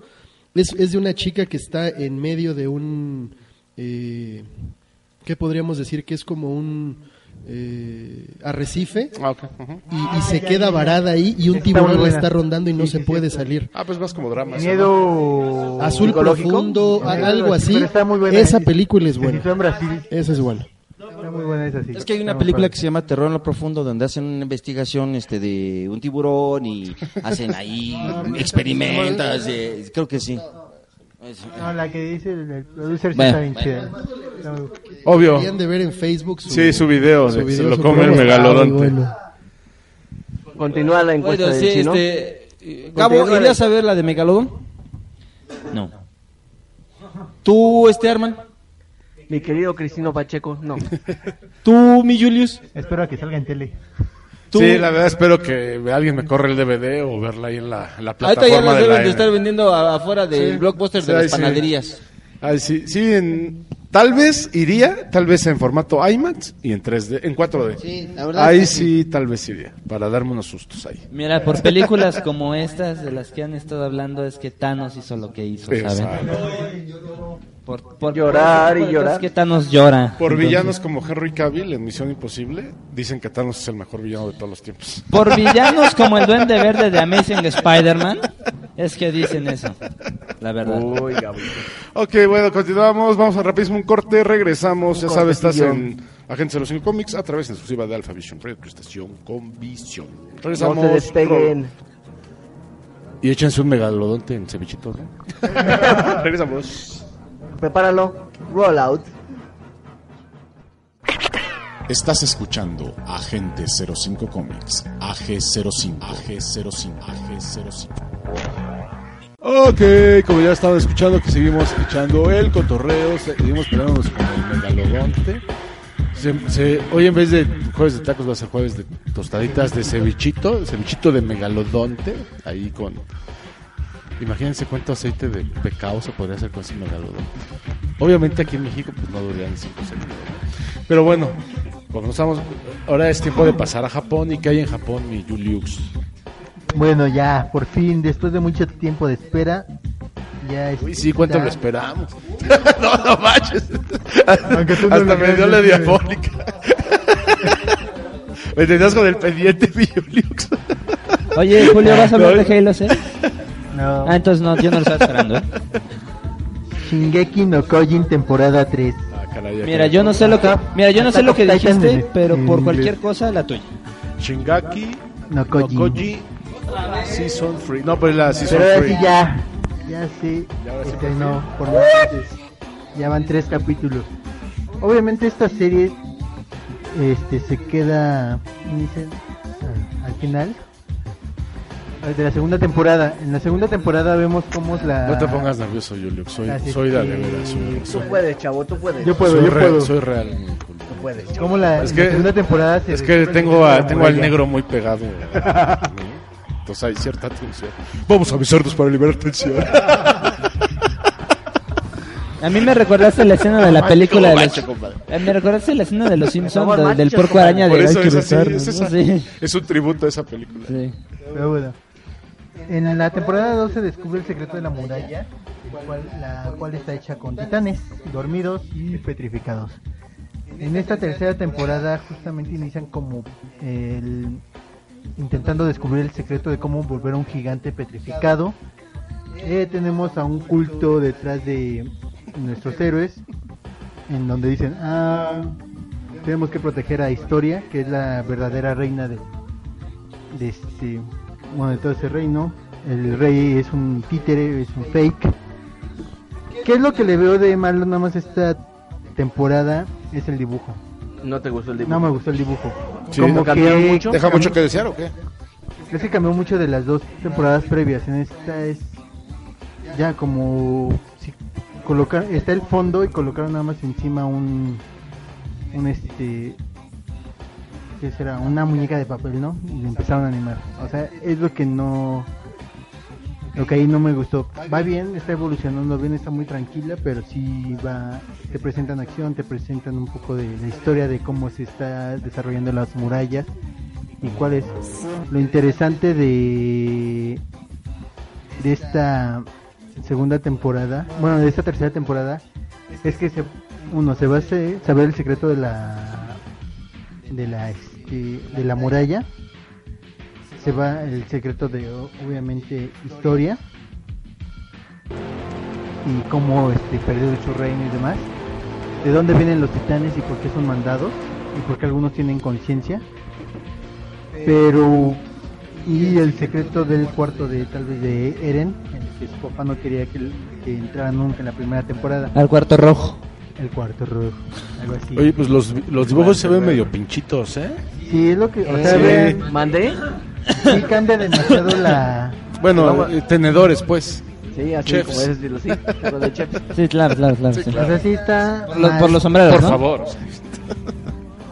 Es, es de una chica que está en medio de un. Eh, ¿Qué podríamos decir? Que es como un. Eh, arrecife. Ah. Y, y se queda varada ahí y un tiburón la está rondando y no Sí, se sí, puede salir. Ah, pues más como drama. Miedo Azul profundo, algo así. Pero está muy buena. Esa película es buena. Esa es buena. Está muy buena esa sí. Es que hay una película que se llama Terror en lo Profundo donde hacen una investigación este de un tiburón y hacen ahí experimentos. eh, creo que sí. No, la que dice el, el producer sí está bien chida. Obvio. Deberían de ver en Facebook su, Sí, su video de que se lo su come el megalodonte. Bueno. Continúa la encuesta Bueno, del sí, chino. este, eh, Gabo, ¿irías la- a ver la de Megalodón? No. ¿Tú, este Arman? Mi querido Cristino Pacheco, no. ¿Tú, mi Julius? Espero a que salga en tele. Tú- Sí, la verdad espero que alguien me corra el DVD o verla ahí en la, en la Ahorita ya plataforma los de deben la de estar vendiendo afuera del Sí. blockbuster Sí, de las sí. panaderías. Ay, sí, sí, en- tal vez iría, tal vez en formato IMAX y en 3D, en 4D. Sí, la verdad ahí sí, tal vez iría, para darme unos sustos ahí. Mira, por películas como estas de las que han estado hablando es que Thanos hizo lo que hizo, ¿saben? Exacto. Por, por Llorar por y llorar. que Thanos llora. Por Entonces, villanos como Henry Cavill en Misión Imposible, dicen que Thanos es el mejor villano de todos los tiempos. Por villanos como el Duende Verde de Amazing Spider-Man, es que dicen eso, la verdad. Uy. Ok, bueno, continuamos, vamos a rapidísimo un corte, regresamos, ya sabes, estás en Agentes de los Cinco Comics a través de exclusiva de Alpha Vision Radio, tu estación con visión. No Regresamos. se despeguen. Y échense un megalodonte en cevichito, ¿no? regresamos. Prepáralo. Roll out. Estás escuchando Agente 05 Comics, AG05, AG05, AG05. Ok, como ya estaban escuchando, que seguimos escuchando el cotorreo, seguimos peleándonos con el megalodonte. Se- se- hoy en vez de jueves de tacos va a ser jueves de tostaditas de cevichito, cevichito de megalodonte, ahí con... Imagínense cuánto aceite de pecado se podría hacer con ese megalodonte. Obviamente aquí en México pues no durarían 5 segundos. Pero bueno, como estamos, ahora es tiempo de pasar a Japón y que hay en Japón mi Julius. Bueno, ya, por fin, después de mucho tiempo de espera, ya Uy, sí, ¿cuánto lo esperamos? no, no manches. Aunque tú no Hasta me dio la diabólica. me tenías con el pendiente, mi Julius. Oye, Julio, ¿vas a hablar de Halo 6? No. Ah, entonces no, yo no lo estaba esperando, ¿eh? Shingeki no Kyojin temporada 3. Ah, caray, Mira, yo no sé lo que, mira, yo no sé lo que dijiste, pero por cualquier cosa, la tuya. Shingaki No Kyojin. Koji Season 3. No, pero es la Season Pero ahora 3. sí ya, ya sí, Ya ahora sí, este, por no, por más. Ya van tres capítulos. Obviamente esta serie este se queda dicen, ah, al final de la segunda temporada. En la segunda temporada vemos cómo es la No te pongas nervioso, Julius. Soy, Así soy de veras. Tú puedes, chavo, tú puedes. Yo puedo, soy yo real, puedo. soy real, Julio. Tú puedes. chavo. Cómo la, Es en que- la segunda temporada se Es que tengo, la a, tengo al negro muy pegado. ¿no? Entonces hay cierta tensión. Vamos a besarnos para liberar tensión. A mí me recordaste la escena de la película de los... Macho, compadre. Eh, Me recordaste la escena de los Simpsons, de- del porco araña de hay que es así, besarnos", es, ¿no? Sí, es un tributo a esa película. sí. Pero bueno. En la temporada 2 se descubre el secreto de la muralla, la cual está hecha con titanes, dormidos y petrificados. En esta tercera temporada justamente inician como el, intentando descubrir el secreto de cómo volver a un gigante petrificado. Eh, tenemos a un culto detrás de nuestros héroes, en donde dicen, ah, tenemos que proteger a Historia, que es la verdadera reina de, de este bueno de todo ese reino el rey es un títere es un fake qué es lo que le veo de malo nada más esta temporada es el dibujo No te gustó el dibujo. no me gustó el dibujo Sí, como ¿no cambiaron que mucho? ¿Deja mucho que desear o qué? es que cambió mucho de las dos temporadas previas en esta es ya como si colocar está el fondo y colocaron nada más encima un un este ¿qué será? Una muñeca de papel, ¿no? Y empezaron a animar. O sea, es lo que no lo que ahí no me gustó. Va bien, está evolucionando bien, está muy tranquila, pero sí va te presentan acción, te presentan un poco de la historia de cómo se está desarrollando las murallas y cuál es lo interesante de de esta segunda temporada, bueno, de esta tercera temporada, es que se, uno se va a saber el secreto de la de la este, de la muralla, se va el secreto de obviamente historia. Y cómo este perdió su reino y demás, de dónde vienen los titanes y por qué son mandados y por qué algunos tienen conciencia, pero y el secreto del cuarto de tal vez de Eren, en el que su papá no quería que, que entrara nunca en la primera temporada. Al cuarto rojo. El cuarto rojo, algo así. Oye, pues los, los dibujos se ven medio pinchitos, ¿eh? Sí, es lo que, o Eh, sea, sí. vean, ¿Mandé? sí cambia demasiado la Bueno, eh, tenedores, pues. Sí, así Chefs. como es decirlo, sí. pero de chefs. Sí, claro, claro, claro. sí. O sea, sí está Por, los, mal. por los sombreros, Por ¿no? favor.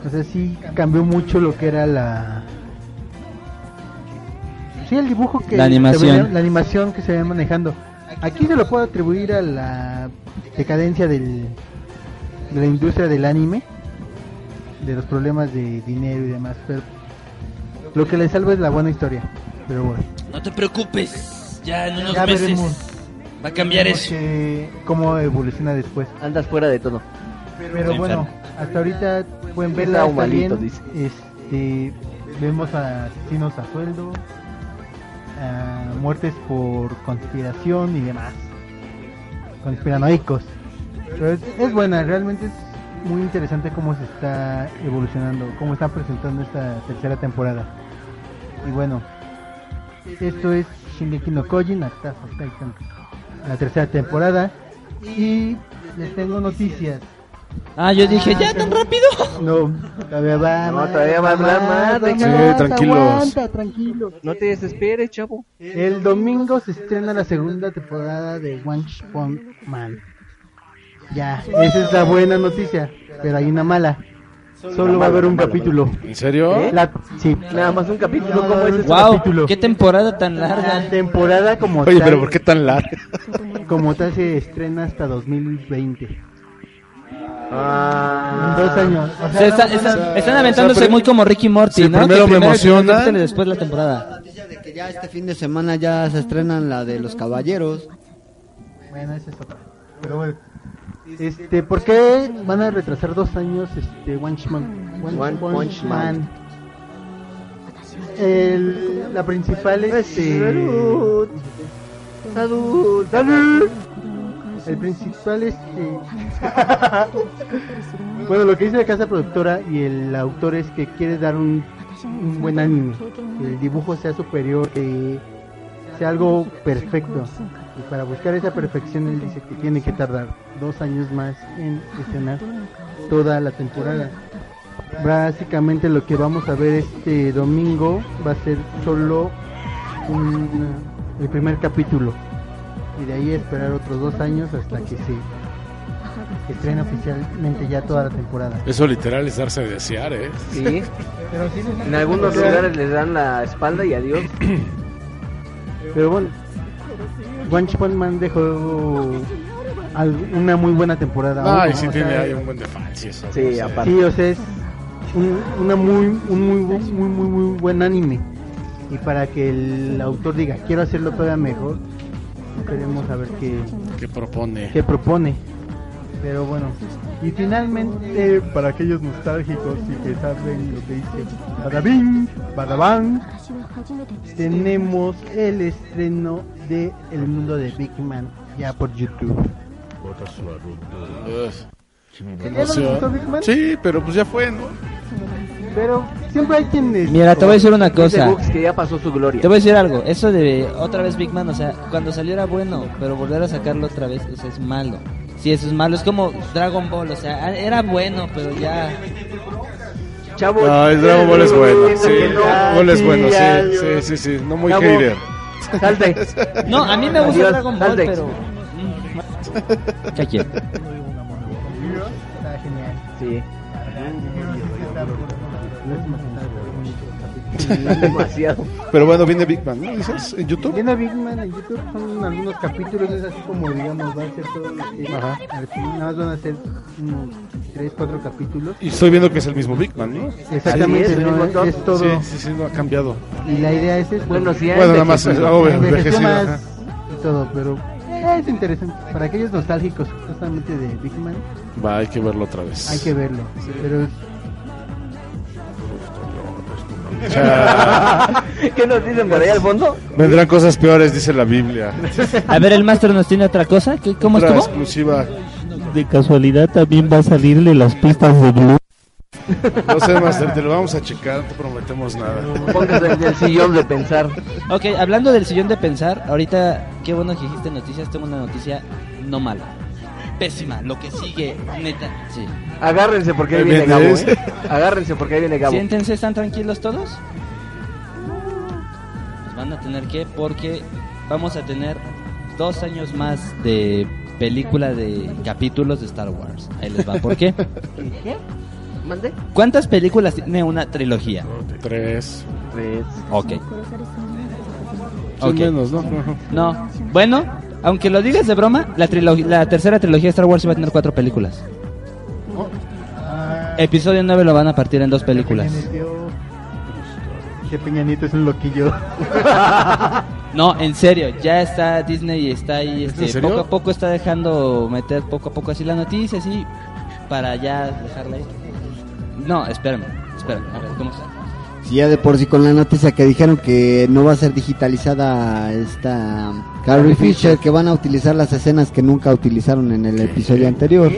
O sea, sí cambió mucho lo que era la Sí, el dibujo que La animación. venía- la animación que se venía manejando. Aquí se lo puedo atribuir a la decadencia del, de la industria del anime, de los problemas de dinero y demás. Pero lo que le salva es la buena historia. Pero bueno. No te preocupes, ya en unos Ya meses veremos. va a cambiar Veremos eso. que- cómo evoluciona después. Andas fuera de todo. Pero bueno, enfermo. hasta ahorita pueden verla está malito, bien. dice. Este, vemos a asesinos a sueldo, a muertes por conspiración y demás. Conspiranoicos. Pero es, es buena, realmente es muy interesante cómo se está evolucionando, cómo están presentando esta tercera temporada. Y bueno, esto es Shingeki no Attack Titan, la tercera temporada. Y les tengo noticias. Ah, yo dije, ¿ya tan rápido? No, todavía va. No, todavía va a hablar más, sí, más, tranquilos. Aguanta, tranquilo. No te desesperes, chavo. El domingo se estrena la segunda temporada de One Punch Man. Ya, esa es la buena noticia, pero hay una mala. Solo va a haber un capítulo. ¿En serio? ¿Eh? La- sí. Nada más un capítulo, No, ¿cómo es Wow, capítulo. qué temporada tan La larga. temporada como Oye, tal, pero ¿por qué tan larga? como tal se estrena hasta 2020. Ah. Dos años. O sea, Se está- no- está- están aventándose o sea, muy como Ricky Morty, sí, ¿no? primero Que me el emociona. primer capítulo y después la temporada. noticia de que ya este fin de semana ya se estrenan la de los caballeros. Bueno, esa es otra. Pero bueno. Este, ¿por qué van a retrasar dos años este One Punch Man? One Punch Man. El, la principal este Salud. Salud. Salud. el principal este bueno lo que dice la casa productora y el autor es que quiere dar un, un buen anime que el dibujo sea superior que sea algo perfecto y para buscar esa perfección él dice que tiene que tardar dos años más en estrenar toda la temporada básicamente lo que vamos a ver este domingo va a ser solo un- el primer capítulo y de ahí esperar otros dos años hasta que se estrene oficialmente ya toda la temporada. Eso literal es darse a desear, ¿eh? Sí. Pero sí, En algunos lugares les dan la espalda y adiós. Pero bueno, One Man dejó una muy buena temporada. Ay, aún, sí o tiene sea, hay un buen de fans y eso. Sí, no sé. aparte. Sí, o sea, es un, una muy, un muy, muy, muy, muy buen anime. Y para que el autor diga, quiero hacerlo todavía mejor, queremos saber qué, ¿Qué propone? qué propone. Pero bueno, y finalmente, para aquellos nostálgicos y que saben lo que dice Badabing, Badabang, tenemos el estreno de El Mundo de Big Man ya por YouTube. Uf. ¿Ya no les gustó Big Man? Sí, pero pues ya fue, ¿no? Pero siempre hay quienes... Mira, te voy a decir una cosa. Que ya pasó su gloria. Te voy a decir algo. Eso de otra vez Big Man, o sea, cuando salió era bueno, pero volver a sacarlo otra vez, o sea, es malo. Sí, eso es malo. Es como Dragon Ball, o sea, era bueno, pero ya. Chavo. No, el Dragon Ball es bueno. Sí. Dragon Ball es sí, bueno, sí, sí, sí, sí. No muy Chavo. hater. Salte. No, a mí me gusta Adiós, Dragon Ball, Saldex. pero. ¿Qué quiere? Está genial. Sí. Sí. Demasiado. Pero bueno, viene Big Man, ¿no? ¿Dices? ¿En YouTube? Viene Big Man en YouTube, son algunos capítulos, es así como digamos, va a ser todo Ajá. al fin, nada más van a ser unos 3, 4 capítulos. Y estoy viendo que es el mismo Big Man, ¿no? Exactamente, es, el ¿no? es todo. Sí, sí, sí, no ha cambiado. Y la idea es, es Bueno, sí, nada más, envejecido, ajá. y todo, pero es interesante. Para aquellos nostálgicos justamente de Big Man, Va, hay que verlo otra vez. hay que verlo. Pero ¿Qué nos dicen por ahí al fondo? Vendrán cosas peores, dice la Biblia. A ver, el Master nos tiene otra cosa. ¿Qué, ¿Cómo Otra estuvo? exclusiva. De casualidad también va a salirle las pistas de Blue. No sé, Master, te lo vamos a checar, no te prometemos nada. Póngase en el sillón de pensar. Ok, hablando del sillón de pensar, ahorita, qué bueno que dijiste noticias. Tengo una noticia no mala. Pésima, lo que sigue, neta. Sí. Agárrense porque ahí viene Gabo. ¿eh? Agárrense porque ahí viene Gabo. Siéntense, ¿están tranquilos todos? Pues van a tener que, porque vamos a tener dos años más de película de capítulos de Star Wars. Ahí les va, ¿por qué? ¿Qué? ¿Mande? ¿Cuántas películas tiene una trilogía? Tres. Tres. Ok. Son Ok. menos, ¿no? No. Bueno, aunque lo digas de broma, la, la tercera trilogía de Star Wars iba a tener cuatro películas. Episodio 9 lo van a partir en dos películas. Que Peña Nieto es un loquillo. No, en serio, ya está Disney y está ahí, este, poco a poco está dejando meter poco a poco así la noticia, así, para ya dejarla ahí. No, espérame, espérame, a ver, ¿cómo está? Si ya de por sí con la noticia que dijeron que no va a ser digitalizada esta Carrie Fisher, que van a utilizar las escenas que nunca utilizaron en el episodio anterior.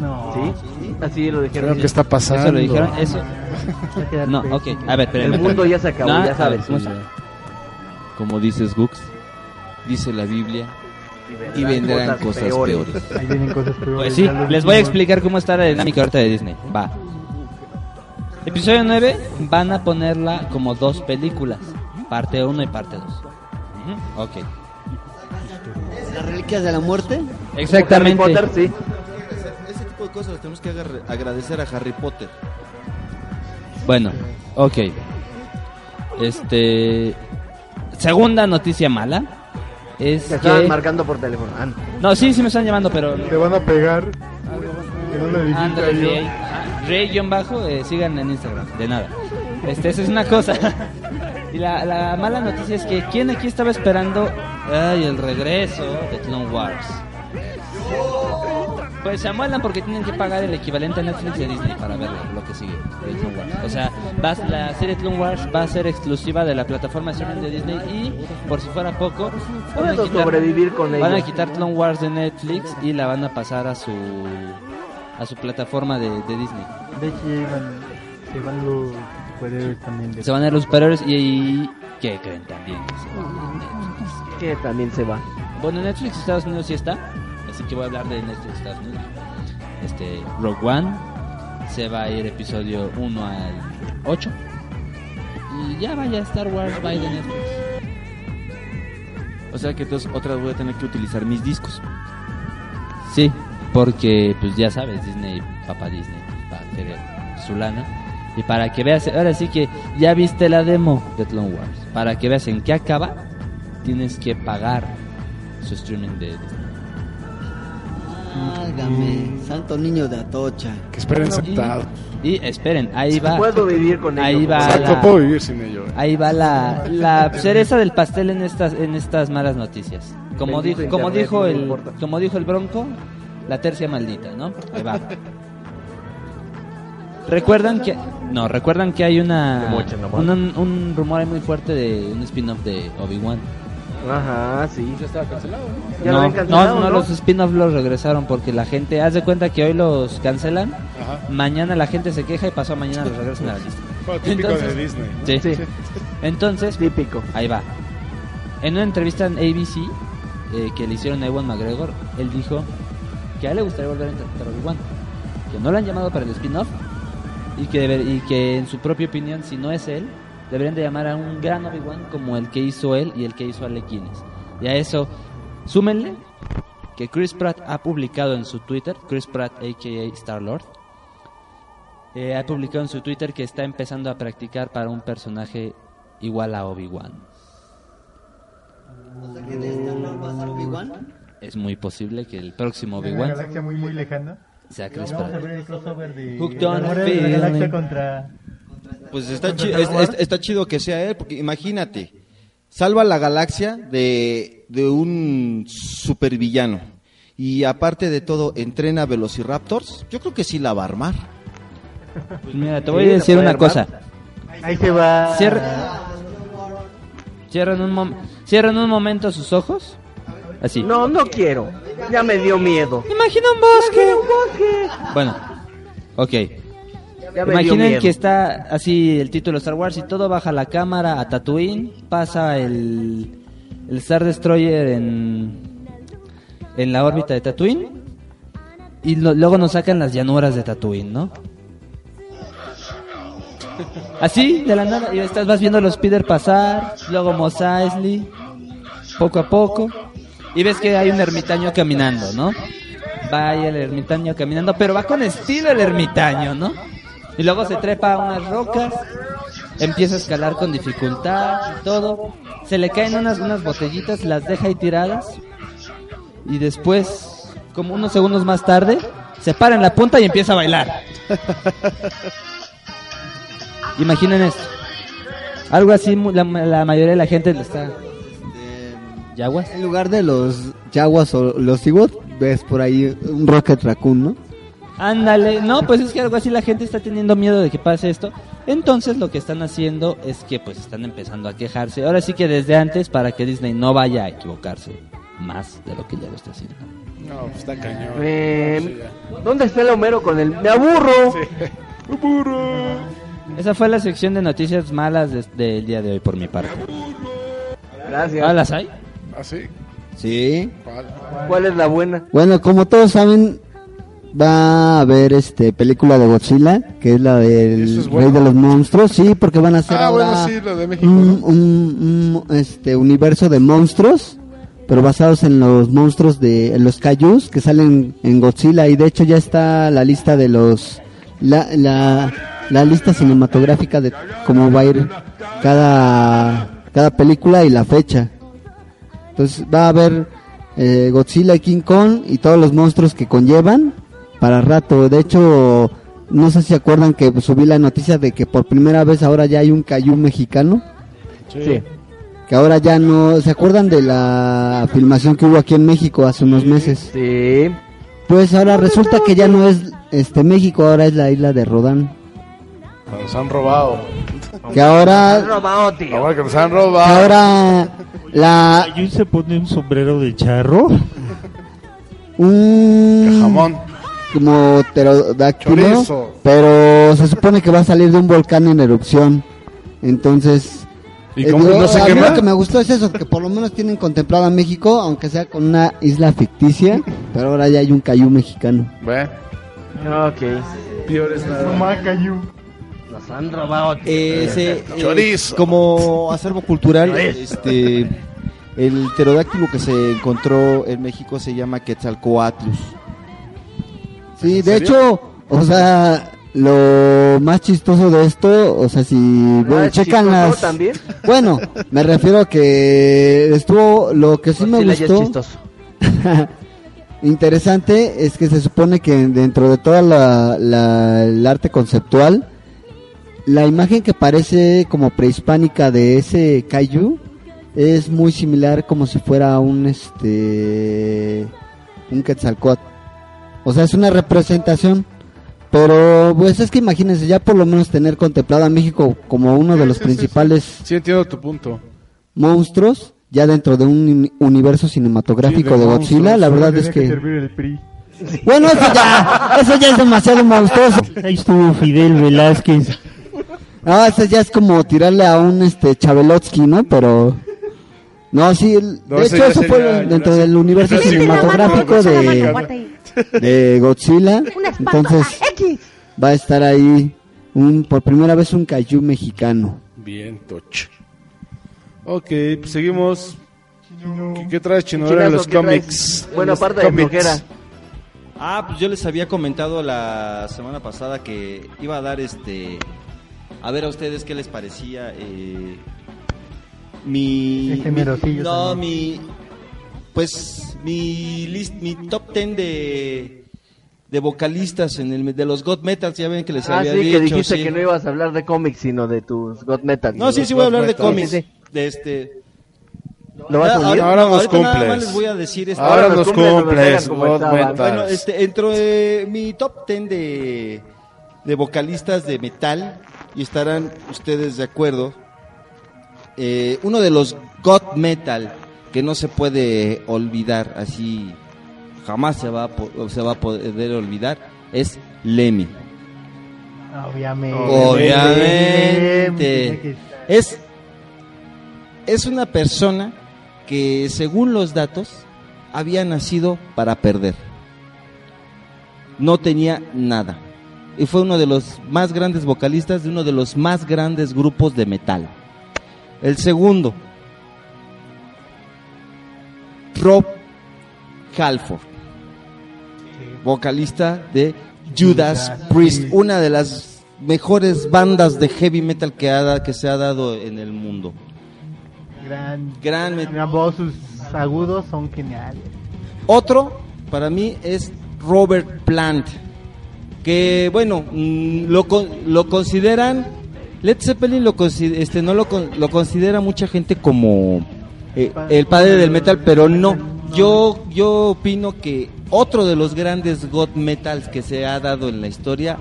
No. ¿Sí? Así lo dijeron. Creo que está pasando. Eso lo dijeron, eso. No, ok, a ver, espérame. El mundo ya se acabó, No, ya sabes. ver. Como dices Gux, dice la Biblia, y vendrán vendrán cosas cosas peores. peores. Ahí vienen cosas peores. Pues sí, les voy a explicar cómo está la dinámica ahorita de Disney. Va. Episodio 9 van a ponerla como dos películas, parte 1 y parte 2. Ok. ¿Las reliquias de la muerte? Exactamente. Harry Potter, sí. Ese tipo de cosas las tenemos que agradecer a Harry Potter. Bueno, ok. Este. Segunda noticia mala. Es Te estaban que. marcando por teléfono. Ah, no. No, sí, sí me están llamando, pero. Te van a pegar. André yo. Rey. Rey-bajo, eh, sigan en Instagram. De nada. Este, esa es una cosa. Y la, la mala noticia es que ¿quién aquí estaba esperando ay, el regreso de Clone Wars? Pues se amuelan porque tienen que pagar el equivalente a Netflix de Disney para ver lo que sigue de Clone Wars. O sea, va, la serie Clone Wars va a ser exclusiva de la plataforma de streaming de Disney y, por si fuera poco, van a quitar, sobrevivir con van a quitar Clone Wars de Netflix y la van a pasar a su a su plataforma de, de Disney. De se van los superhéroes también. De Se van a ir los superiores y, y ¿qué creen también? que también se va. Bueno, Netflix Estados Unidos sí está, así que voy a hablar de Netflix Estados Unidos. Este, Rogue One se va a ir episodio 1 al 8 y ya vaya Star Wars by de Netflix. O sea que entonces otra vez voy a tener que utilizar mis discos. Sí, porque pues ya sabes, Disney, papá Disney, va a querer su lana. Y para que veas, ahora sí que ya viste la demo de Clone Wars. Para que veas en qué acaba, tienes que pagar su streaming de Disney. Válgame, santo niño de Atocha. Que esperen Y- sentado. Y, esperen, ahí va. Puedo vivir con ello. Ahí va. Exacto, la- puedo vivir sin ello. eh. Ahí va la, la cereza del pastel en estas en estas malas noticias. Como Bendito dijo como internet, dijo el como dijo el Bronco, la tercia maldita, ¿no? Ahí va. Recuerdan que no, recuerdan que hay una un, rumor ahí muy fuerte de un spin-off de Obi-Wan. Ajá, sí. Ya estaba cancelado. ¿no? Ya lo no, habían cancelado, no, no, ¿no? los spin-off los regresaron porque la gente, haz de cuenta que hoy los cancelan, Ajá. mañana la gente se queja y pasó mañana los regresan a la lista. Fue típico Entonces- de Disney. Sí. Sí. Entonces, Típico. Ahí va. En una entrevista en ABC eh, que le hicieron a Ewan McGregor, él dijo que a él le gustaría volver a interpretar a Obi-Wan. Que no lo han llamado para el spin-off y que, debe- y que en su propia opinión, si no es él, deberían de llamar a un gran Obi-Wan como el que hizo él y el que hizo Alec Guinness. Y a eso, súmenle que Chris Pratt ha publicado en su Twitter, Chris Pratt aka Star-Lord, eh, ha publicado en su Twitter que está empezando a practicar para un personaje igual a Obi-Wan. O sea que de Star-Lord va a ser Obi-Wan. Es muy posible que el próximo En una Obi-Wan galaxia muy, muy lejana. Sea Chris Vamos a ver el crossover de Hooked on de a la feeling. galaxia contra... Pues está, ¿Contra chi- Star es- Wars? es- está chido que sea él, porque imagínate, salva la galaxia de, de un supervillano. Y aparte de todo, entrena Velociraptors. Yo creo que sí la va a armar. Pues mira, te voy a decir una cosa. Ahí se va... Cierra- Cierran un, mom- cierran un momento sus ojos. Así. No, no quiero. Ya me dio miedo. Imagina un bosque. Bueno, ok. Ya me dio Imaginen que está así el título Star Wars y todo baja la cámara a Tatooine, pasa el, el Star Destroyer en, en la órbita de Tatooine y lo- luego nos sacan las llanuras de Tatooine, ¿no? Así, de la nada, y estás vas viendo a los Peter pasar, luego Mos Eisley, poco a poco, y ves que hay un ermitaño caminando, ¿no? Va ahí el ermitaño caminando, pero va con estilo el ermitaño, ¿no? Y luego se trepa a unas rocas empieza a escalar con dificultad y todo. Se le caen unas, unas botellitas, las deja ahí tiradas. Y después, como unos segundos más tarde, se para en la punta y empieza a bailar. Imaginen esto. Algo así, la, la mayoría de la gente le está... ¿Yaguas? En lugar de los Jaguars o los Seawood, ves por ahí un Rocket Raccoon, ¿no? Ándale, no, pues es que algo así la gente está teniendo miedo de que pase esto. Entonces lo que están haciendo es que pues están empezando a quejarse. Ahora sí que desde antes para que Disney no vaya a equivocarse más de lo que ya lo está haciendo. No, pues está cañón. Eh, ¿Dónde está el Homero con el... Me aburro? Esa fue la sección de noticias malas de- del día de hoy por mi parte. Gracias. ¿Ah, las hay? ¿Ah, sí? Sí. ¿Cuál es la buena? Bueno, como todos saben, va a haber este película de Godzilla, que es la del ¿Eso es bueno? Rey de los Monstruos, sí, porque van a hacer Ah, ahora bueno, sí, lo de México, un, un- un, este universo de monstruos, pero basados en los monstruos de en los Kaijus que salen en Godzilla y de hecho ya está la lista de los la, la, la lista cinematográfica de cómo va a ir cada cada película y la fecha. Entonces va a haber eh, Godzilla y King Kong y todos los monstruos que conllevan para rato. De hecho, no sé si acuerdan que subí la noticia de que por primera vez ahora ya hay un Cayu mexicano. Sí. Que ahora ya no... ¿Se acuerdan de la filmación que hubo aquí en México hace unos meses? Sí. Pues ahora resulta que ya no es este México, ahora es la isla de Rodán. Nos han robado. Que ahora... robado, tío. Ahora que nos han que robado. ahora la... ¿Y se pone un sombrero de charro? Un... Jamón. como pterodáctilo, pero se supone que va a salir de un volcán en erupción. Entonces, ¿Y eh, cómo digo, no se a mí lo que me gustó es eso, que por lo menos tienen contemplado a México, aunque sea con una isla ficticia, pero ahora ya hay un cayú mexicano. Ve. Ok. Peor es nada. Han robado. Eh, ese, eh, como acervo cultural, este, el pterodáctilo que se encontró en México se llama Quetzalcoatlus. Sí, ¿En de hecho, o sea, lo más chistoso de esto, o sea, si bueno, checan las... también? Bueno, me refiero a que estuvo, lo que sí me Godzilla ya es gustó... interesante es que se supone que dentro de toda la, la- el arte conceptual la imagen que parece como prehispánica de ese kaiju es muy similar como si fuera un este un quetzalcóatl o sea es una representación pero pues es que imagínense ya por lo menos tener contemplado a México como uno de los Sí, sí, sí. principales Sí, entiendo tu punto. monstruos ya dentro de un uni- universo cinematográfico Sí, de de Godzilla la verdad es que que bueno, eso ya, eso ya es demasiado monstruoso. Ahí estuvo Fidel Velázquez. Ah, eso ya es como tirarle a un este Chabelotsky, ¿no? Pero no, sí, el- No, de ese hecho ya eso sería fue dentro del universo cinematográfico de, de Godzilla. Entonces va a estar ahí un por primera vez un kaiju mexicano. Bien, toch. Ok, pues seguimos. ¿Qué, qué traes, Chino? Ahora Chinazo, los ¿qué traes? cómics. Buena Los parte de cómics. flojera. Ah, pues yo les había comentado la semana pasada que iba a dar este a ver a ustedes qué les parecía eh, mi Ese mi- no también. mi pues mi list, mi top ten de de vocalistas en el de los God Metals ya ven que les Ah, había sí, dicho que dijiste sí. que no ibas a hablar de cómics, sino de tus God Metal. no sí sí voy a hablar de Metals. cómics Sí, sí, de este ¿Lo vas a Ah, ahorita- Ahora nos cumples. más les voy a decir este- Ahora nos nos cumples, cumples, God. Bueno, este, entro eh, mi top 10 de, de vocalistas de metal y estarán ustedes de acuerdo. Eh, uno de los God Metal que no se puede olvidar, así jamás se va a, se va a poder olvidar, es Lemmy. Obviamente. Obviamente. Es, es una persona que según los datos había nacido para perder. No tenía nada. Y fue uno de los más grandes vocalistas de uno de los más grandes grupos de metal. El segundo, Rob Halford, vocalista de Judas Priest, una de las mejores bandas de heavy metal que, ha, que se ha dado en el mundo. Gran, Gran met- gran voz, sus agudos son geniales. Otro, para mí, es Robert Plant. Que, bueno, mm, lo, lo consideran. Led Zeppelin lo, este, no lo, lo considera mucha gente como eh, el padre del metal, pero no. Yo, yo opino que otro de los grandes god metals que se ha dado en la historia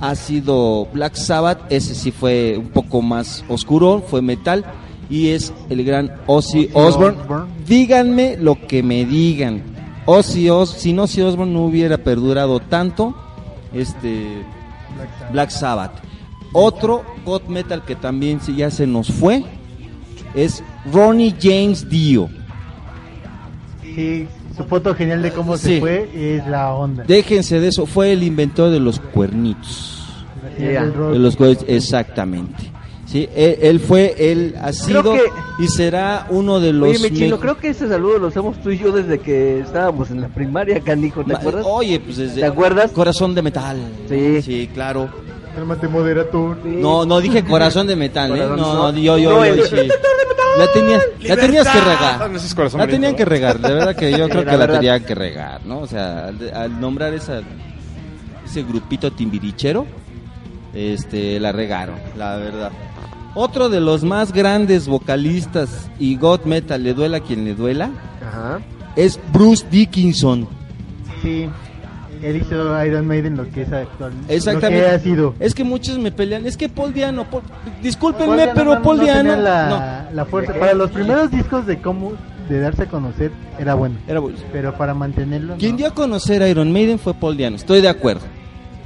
ha sido Black Sabbath. Ese sí fue un poco más oscuro, fue metal. Y es el gran Ozzy Osbourne. Díganme lo que me digan. Ozzy Os, si no Ozzy Osbourne no hubiera perdurado tanto, este Black Sabbath. Otro god metal que también ya se nos fue es Ronnie James Dio. Sí, su foto genial de cómo Sí. se fue es la onda. Déjense de eso, fue el inventor de los cuernitos. Sí. De los cuernitos, exactamente. Sí, él, él fue, él ha sido que- y será uno de los Oye, mi chino, me- creo que ese saludo lo hacemos tú y yo desde que estábamos en la primaria, canijo, ¿te Ma- acuerdas? Oye, pues desde ¿Te acuerdas? Corazón de metal. Sí. Sí, claro. Cálmate, moderator. No, no dije corazón de metal, ¿eh? Corazón, No, no. yo, yo, No, yo, el- sí. La tenías, la tenías que regar. No, ese es corazón La tenían que regar, de verdad que yo Sí, creo la que la verdad. tenían que regar, ¿no? O sea, al, al nombrar esa, ese grupito timbirichero, este, la regaron, la verdad. Otro de los más grandes vocalistas y god metal, le duela a quien le duela, Ajá. es Bruce Dickinson. Sí, él hizo Iron Maiden lo que es actual. Exactamente. Lo que ha sido. Es que muchos me pelean, es que Paul Diano, Paul- discúlpenme, Paul Diano pero no- Paul no Diano, tenía no. la, la fuerza. Para los primeros discos de cómo de darse a conocer era bueno. Era bueno. Pero para mantenerlo. Quien dio a conocer a Iron Maiden fue Paul Diano, estoy de acuerdo.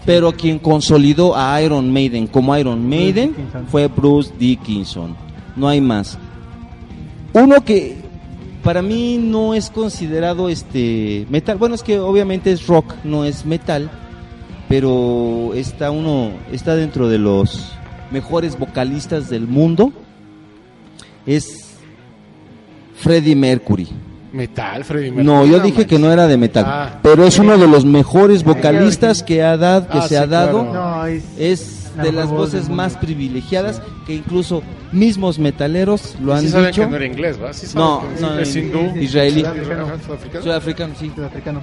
Pero quien consolidó a Iron Maiden como Iron Maiden fue Bruce Dickinson. No hay más. Uno que para mí no es considerado este metal. Bueno, es que obviamente es rock, no es metal. Pero está uno, está dentro de los mejores vocalistas del mundo. Es Freddie Mercury. Metal, Freddy Mercury. No, yo dije manches. que no era de metal, Ah. pero es uno de los mejores vocalistas que ha dado, que Ah, se sí, ha dado. claro. No, es, de las voces más privilegiadas que incluso mismos metaleros lo han sí saben dicho. que no era inglés, ¿va? Sí saben No, que no, es hindú. israelí. Sudafricano. Sudafricano. Sí. sudafricano.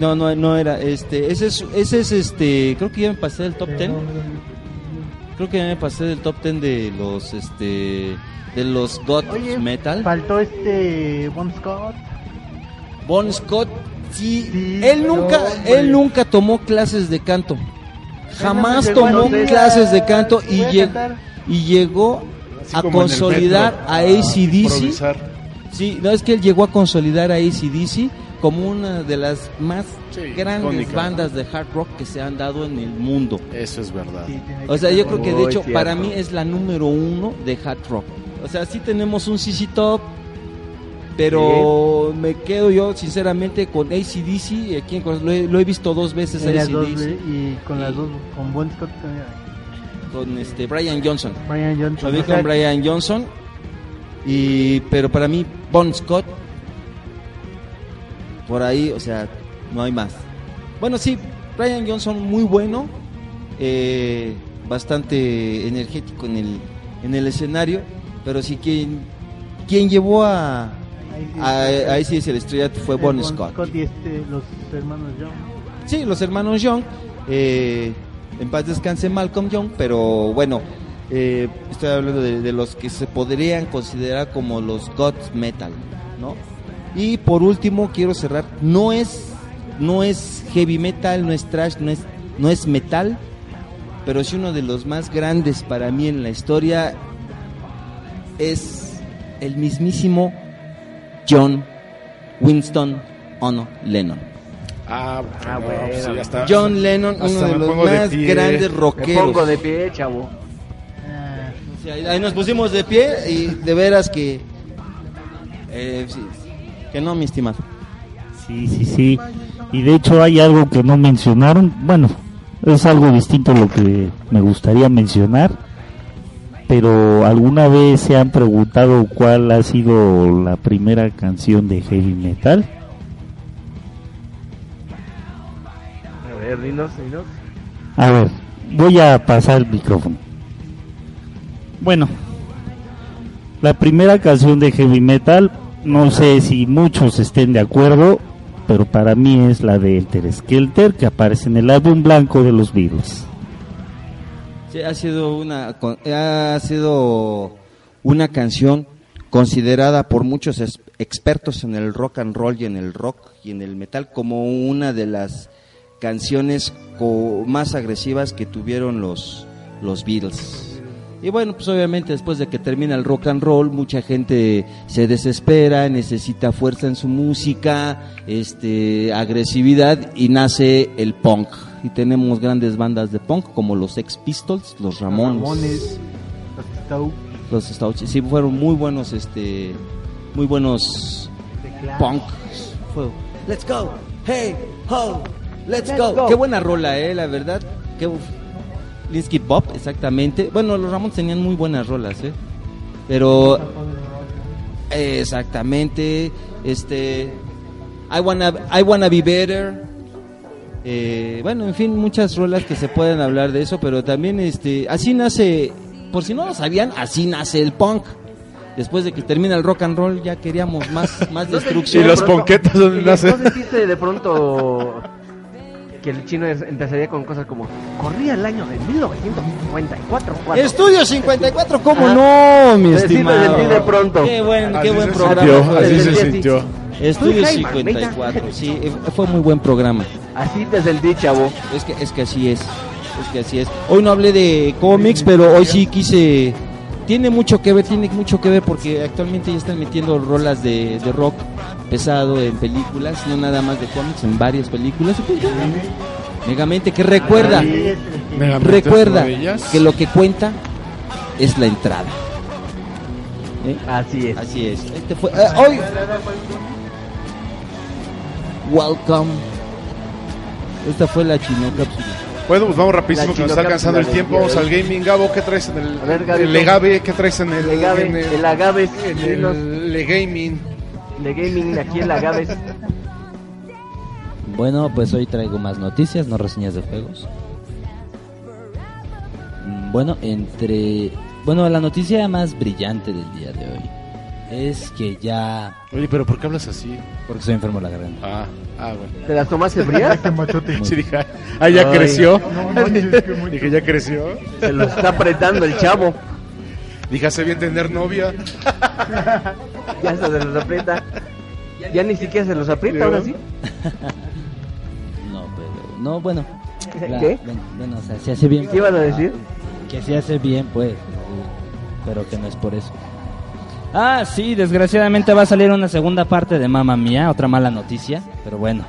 No, no, no era este, ese es, ese es este, creo que ya me pasé del top 10. Creo que ya me pasé del top 10 de los este de los god Oye, metal. Faltó este Bon Scott. Bon Scott, sí, Sí, él nunca, él nunca tomó clases de canto. Jamás no tomó a conocer clases de a- canto y, a y llegó Así a consolidar metro, a a ACDC. improvisar. Sí, no es que él llegó a consolidar a ACDC como una de las más Sí, grandes icónica. bandas de hard rock que se han dado en el mundo. Eso es verdad. Sí, O sea, yo creo que de hecho cierto. para mí es la número uno de hard rock. O sea, sí tenemos un CC Top, pero me quedo yo sinceramente con ACDC. Aquí en lo, he, lo he visto dos veces dos, ACDC y con las Y- dos, con Bon Scott, eh, con este Brian Johnson. Brian Johnson. Lo vi con Brian Johnson. Y, pero para mí, Bon Scott, por ahí, o sea, no hay más. Bueno, sí, Brian Johnson muy bueno, eh, bastante energético en el, en el escenario, pero sí quien, quien llevó a, ahí sí, ese el estrella fue eh, Bon Scott. y este, los hermanos Young. Sí, los hermanos Young. eh, en paz descanse Malcolm Young, pero bueno, eh, estoy hablando de, de los que se podrían considerar como los gods metal, ¿no? Y por último quiero cerrar, no es no es heavy metal, no es trash, no es no es metal, pero sí uno de los más grandes para mí en la historia es el mismísimo John Winston Ono Lennon. Ah, Ah, bueno, bueno. pues sí, hasta- John Lennon, hasta uno de me los de más grandes Me rockeros. pongo de pie, chavo. Ah, Sí, ahí, ahí nos pusimos de pie y de veras que eh, sí, que no, mi estimado. Sí, sí, sí. Y de hecho hay algo que no mencionaron. Bueno, es algo distinto a lo que me gustaría mencionar. Pero alguna vez se han preguntado cuál ha sido la primera canción de heavy metal. A ver, dinos, dinos. A ver, voy a pasar el micrófono. Bueno, la primera canción de heavy metal, no sé si muchos estén de acuerdo, pero para mí es la de Elter Skelter que aparece en el álbum blanco de los Beatles. Ha sido una ha sido una canción considerada por muchos expertos en el rock and roll y en el rock y en el metal como una de las canciones más agresivas que tuvieron los los Beatles. Y bueno, pues obviamente después de que termina el rock and roll, mucha gente se desespera, necesita fuerza en su música, este, agresividad y nace el punk. Y tenemos grandes bandas de punk como los Sex Pistols, los Ramones, Ramones, los Stouts. Sí, fueron muy buenos, este, muy buenos punk. Fue, let's go, hey, ho, let's, Let's go. go. Qué buena rola, eh, la verdad. Qué Linsky Bob, exactamente. Bueno, los Ramones tenían muy buenas rolas, eh. Pero exactamente, este I wanna I wanna be better. Eh, bueno, en fin, muchas rolas que se pueden hablar de eso, pero también este así nace, por si no lo sabían, así nace el punk. Después de que termina el rock and roll ya queríamos más más destrucción. Y los ponquetas donde ¿No nacen. sentiste de pronto que el chino es- empezaría con cosas como corría el año de 1954? cuatro"? Estudio 54, ¿cómo Ajá. no, mi Sí, sí, me estimado? sentí de pronto. Qué buen, Así qué buen se programa. sintió, así se sintió. Estudio Soy Jaime 54, sí, eh, fue muy buen programa. Así te sentí, chavo. Es que, es que así es, es que así es. Hoy no hablé de cómics, pero hoy sí quise... Tiene mucho que ver, tiene mucho que ver porque actualmente ya están metiendo rolas de, de rock pesado en películas, no nada más de cómics, en varias películas. Pues Megamente, que recuerda, Megamente, recuerda que lo que cuenta es la entrada. ¿Eh? Así es. Así es. Este fue, eh, hoy. Welcome. Esta fue la chino cápsula. Bueno, pues vamos rapidísimo que nos está chinocápsula alcanzando el tiempo. Vamos al gaming, Gabo. ¿Qué traes en el, ver, Gabito. el Legave? ¿Qué traes en el, El en el agave, en el Legaming? De gaming aquí el agave. Bueno, pues hoy traigo más noticias, no reseñas de juegos. Mm, Bueno, entre... Bueno, la noticia más brillante del día de hoy es que ya... Oye, pero ¿por qué hablas así? Porque soy enfermo de la garganta. Ah, ah, bueno. ¿Te las tomaste frías? Machote. Sí, dije, ah, ya Ay. creció. No qué muy- Dije, ya creció. Se lo está apretando el chavo. Dije, hace bien tener novia. Ya se los aprieta. Ya ni siquiera se los aprieta, ahora sí. No, pero... No, bueno. la- ¿Qué? Bueno, bueno, o sea, se hace bien. ¿Qué iban a decir? Que se hace bien, pues. Pero que no es por eso. Ah, sí, desgraciadamente va a salir una segunda parte de Mamma Mía, otra mala noticia, pero bueno.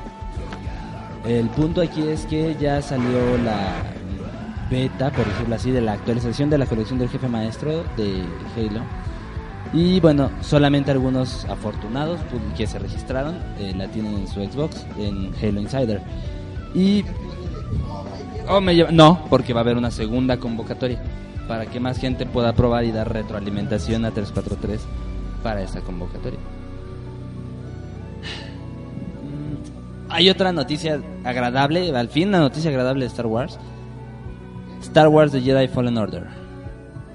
El punto aquí es que ya salió la beta, por decirlo así, de la actualización de la colección del jefe maestro de Halo. Y bueno, solamente algunos afortunados pu- que se registraron eh, la tienen en su Xbox, en Halo Insider. Y Oh, No, porque va a haber una segunda convocatoria para que más gente pueda probar y dar retroalimentación a 343 para esa convocatoria. Mm, Hay otra noticia agradable, al fin una noticia agradable de Star Wars. Star Wars The Jedi Fallen Order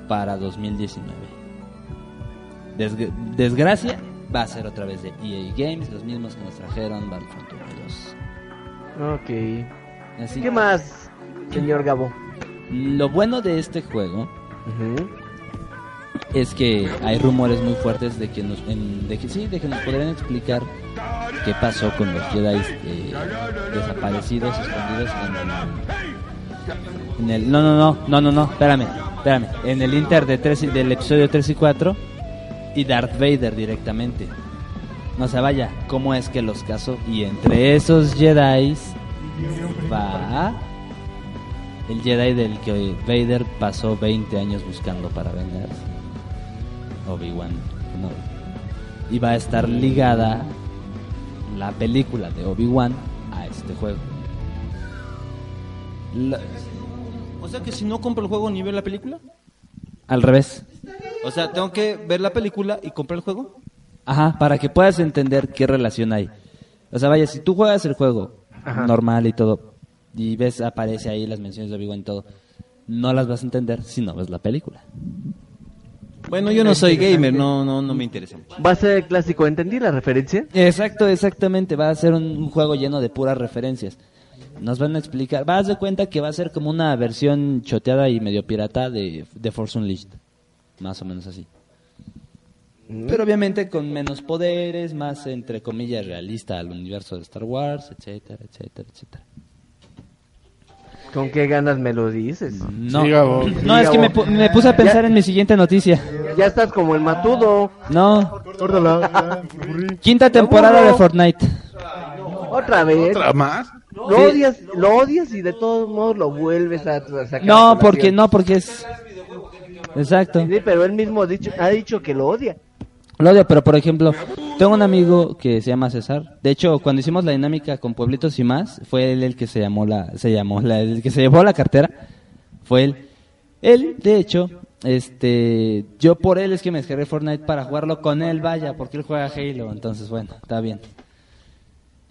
para 2019. Desg- desgracia va a ser otra vez de EA Games, los mismos que nos trajeron Battlefront 1 y 2. Ok. Así ¿Qué más, señor Gabo? Lo bueno de este juego es que hay rumores muy fuertes de que nos, en- de que sí, de que nos podrían explicar qué pasó con los Jedi eh, desaparecidos, escondidos en el, en el- no, no, no, no, no, no, espérame, espérame, en el inter de tres, del episodio 3 y 4 y Darth Vader directamente. No se vaya, cómo es que los casó y entre esos Jedi va el Jedi del que Vader pasó 20 años buscando para vengarse. Obi-Wan Kenobi. Y va a estar ligada la película de Obi-Wan a este juego. La- O sea que si no compro el juego ni veo la película. al revés. O sea, tengo que ver la película y comprar el juego. Ajá, para que puedas entender qué relación hay. O sea, vaya, si tú juegas el juego Ajá. normal y todo, y ves, aparece ahí las menciones de Obi-Wan y todo, no las vas a entender si no ves la película. Bueno, yo no soy gamer, no, no, no me interesa mucho. Va a ser el clásico, ¿entendí la referencia? Exacto, exactamente. Va a ser un, un juego lleno de puras referencias. Nos van a explicar. Vas de cuenta que va a ser como una versión choteada y medio pirata de, de Force Unleashed. Más o menos así. Pero obviamente con menos poderes, más entre comillas realista al universo de Star Wars, etcétera, etcétera, etcétera. ¿Con qué ganas me lo dices? No, no es que me, pu- me puse a pensar en mi siguiente noticia. Ya estás como el matudo. No. Quinta temporada de Fortnite. Otra vez. ¿Otra más? Lo Sí. odias, lo odias y de todos modos lo vuelves a, a sacar. No, porque no, porque es Exacto. Sí, pero él mismo ha dicho, ha dicho que lo odia. Lo odio, pero por ejemplo, tengo un amigo que se llama César. De hecho, cuando hicimos la dinámica con pueblitos y más, fue él el que se llamó la, se llamó la, el que se llevó la cartera. Fue él. Él, de hecho, este, yo por él es que me descargué Fortnite para jugarlo con él, vaya, porque él juega Halo, entonces bueno, está bien.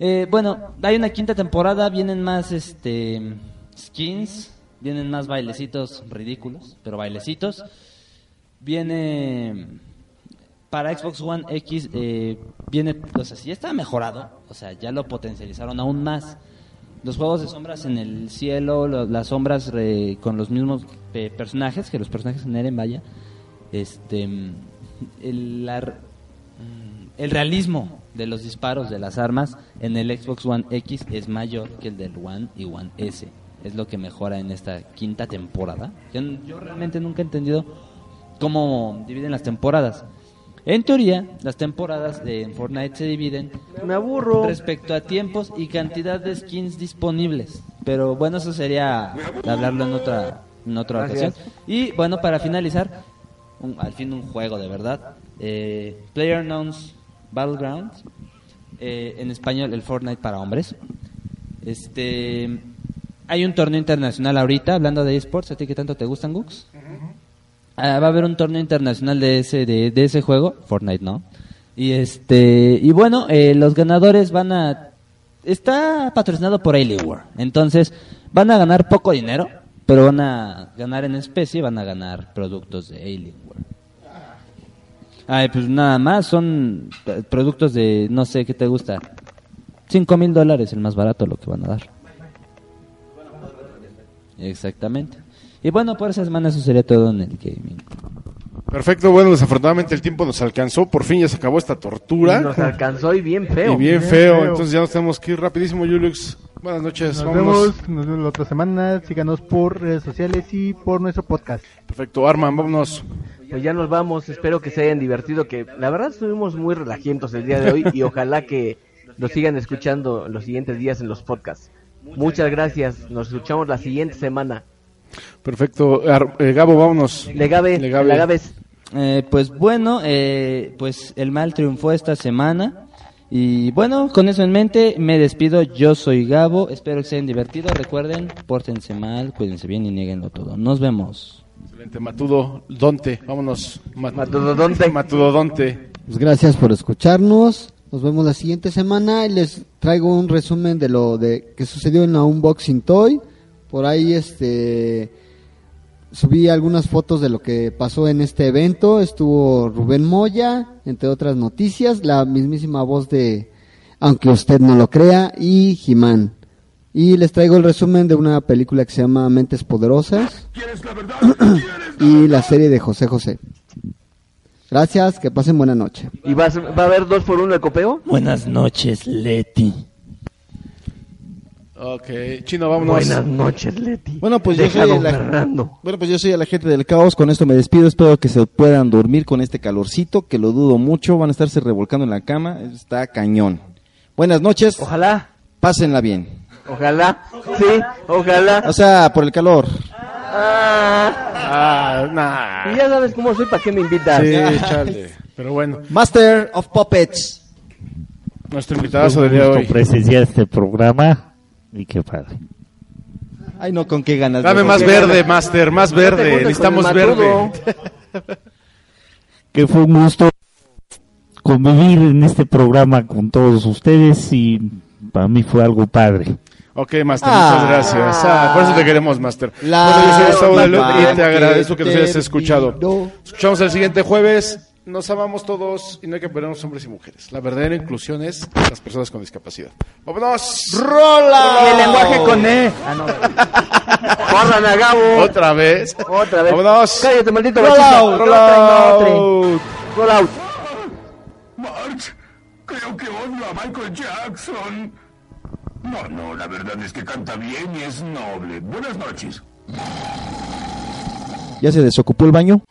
Eh, bueno, hay una quinta temporada, vienen más, este, skins, vienen más bailecitos ridículos, pero bailecitos. Viene para Xbox One X eh, viene, o sea, si ya está mejorado, o sea, ya lo potencializaron aún más. Los juegos de sombras en el cielo, lo- las sombras con los mismos personajes, que los personajes generen, vaya, este, el, la mm, el realismo de los disparos de las armas en el Xbox One X es mayor que el del One y One S. Es lo que mejora en esta quinta temporada. Yo, yo realmente nunca he entendido cómo dividen las temporadas. En teoría, las temporadas de Fortnite se dividen Me aburro. respecto a tiempos y cantidad de skins disponibles. Pero bueno, eso sería hablarlo en otra, en otra Gracias. ocasión. Y bueno, para finalizar, un- al fin un juego de verdad. Eh, PlayerUnknown's Battlegrounds. eh, en español, el Fortnite para hombres. Este, hay un torneo internacional ahorita, hablando de esports, ¿a ti que tanto te gustan, Gux? Ah, va a haber un torneo internacional de ese de, de ese juego, Fortnite no. Y este y bueno, eh, los ganadores van a está patrocinado por Alienware. Entonces, van a ganar poco dinero, pero van a ganar en especie, van a ganar productos de Alienware. Ay, pues nada más, son eh, productos de, no sé, ¿qué te gusta? Cinco mil dólares, el más barato lo que van a dar. Exactamente. Y bueno, por esa semana eso sería todo en el gaming. Perfecto, bueno, desafortunadamente el tiempo nos alcanzó, por fin ya se acabó esta tortura. Y nos alcanzó y bien feo. Y bien, feo, entonces ya nos tenemos que ir rapidísimo, Julix. Buenas noches, Nos vámonos. vemos, nos vemos la otra semana. Síganos por redes sociales y por nuestro podcast. Perfecto, Arman, vámonos. Pues ya nos vamos, espero que se hayan divertido, que la verdad estuvimos muy relajientos el día de hoy y ojalá que nos sigan escuchando los siguientes días en los podcasts. Muchas gracias, nos escuchamos la siguiente semana. Perfecto, Ar- eh, Gabo, vámonos. Legabe, Legabe. Legabes. Eh, pues bueno, eh, pues el mal triunfó esta semana. Y bueno, con eso en mente, me despido. Yo soy Gabo. Espero que se hayan divertido. Recuerden, pórtense mal, cuídense bien y nieguenlo todo. Nos vemos. Excelente, Matudo, Donte, vámonos. Mat- Matudodonte. Matudodonte. Pues gracias por escucharnos. Nos vemos la siguiente semana y les traigo un resumen de lo de que sucedió en la Unboxing Toy. Por ahí este subí algunas fotos de lo que pasó en este evento. Estuvo Rubén Moya, entre otras noticias, la mismísima voz de aunque usted no lo crea y Jimán. Y les traigo el resumen de una película que se llama Mentes Poderosas y la serie de José José. Gracias, que pasen buena noche. ¿Y vas- va a haber dos por uno de copeo? Buenas noches, Leti. Ok, Chino, vámonos. Buenas noches, Leti. Bueno, pues yo soy la-. Bueno, pues yo soy el agente del caos. Con esto me despido. Espero que se puedan dormir con este calorcito, que lo dudo mucho. Van a estarse revolcando en la cama. Está cañón. Buenas noches. Ojalá, Pásenla bien. Ojalá, sí, ojalá. O sea, por el calor. Ah, Ah, nah. y ya sabes cómo soy, ¿para qué me invitas? Sí, chale. Pero bueno, Master of Puppets. nuestro invitado del día de hoy. presenciar este programa y qué padre. Ay, no, con qué ganas. Dame de- más verde, ganas? Master, más verde. Necesitamos verde. Que fue un gusto convivir en este programa con todos ustedes y para mí fue algo padre. Ok, Master, Ah. muchas gracias. Ah, por eso te queremos, Master. La- bueno, yo soy Gustavo de Luz y te agradezco que nos hayas escuchado. Escuchamos el siguiente jueves. Nos amamos todos y no hay que perdernos hombres y mujeres. La verdadera inclusión es las personas con discapacidad. ¡Vámonos! ¡Rola! Y el lenguaje con E. Ah, no. A Gabo. Otra vez. Otra vez. ¡Vámonos! Cállate, maldito Roll out. Roll out. March, creo que odio a Michael Jackson. No, no, la verdad es que canta bien y es noble. Buenas noches. ¿Ya se desocupó el baño?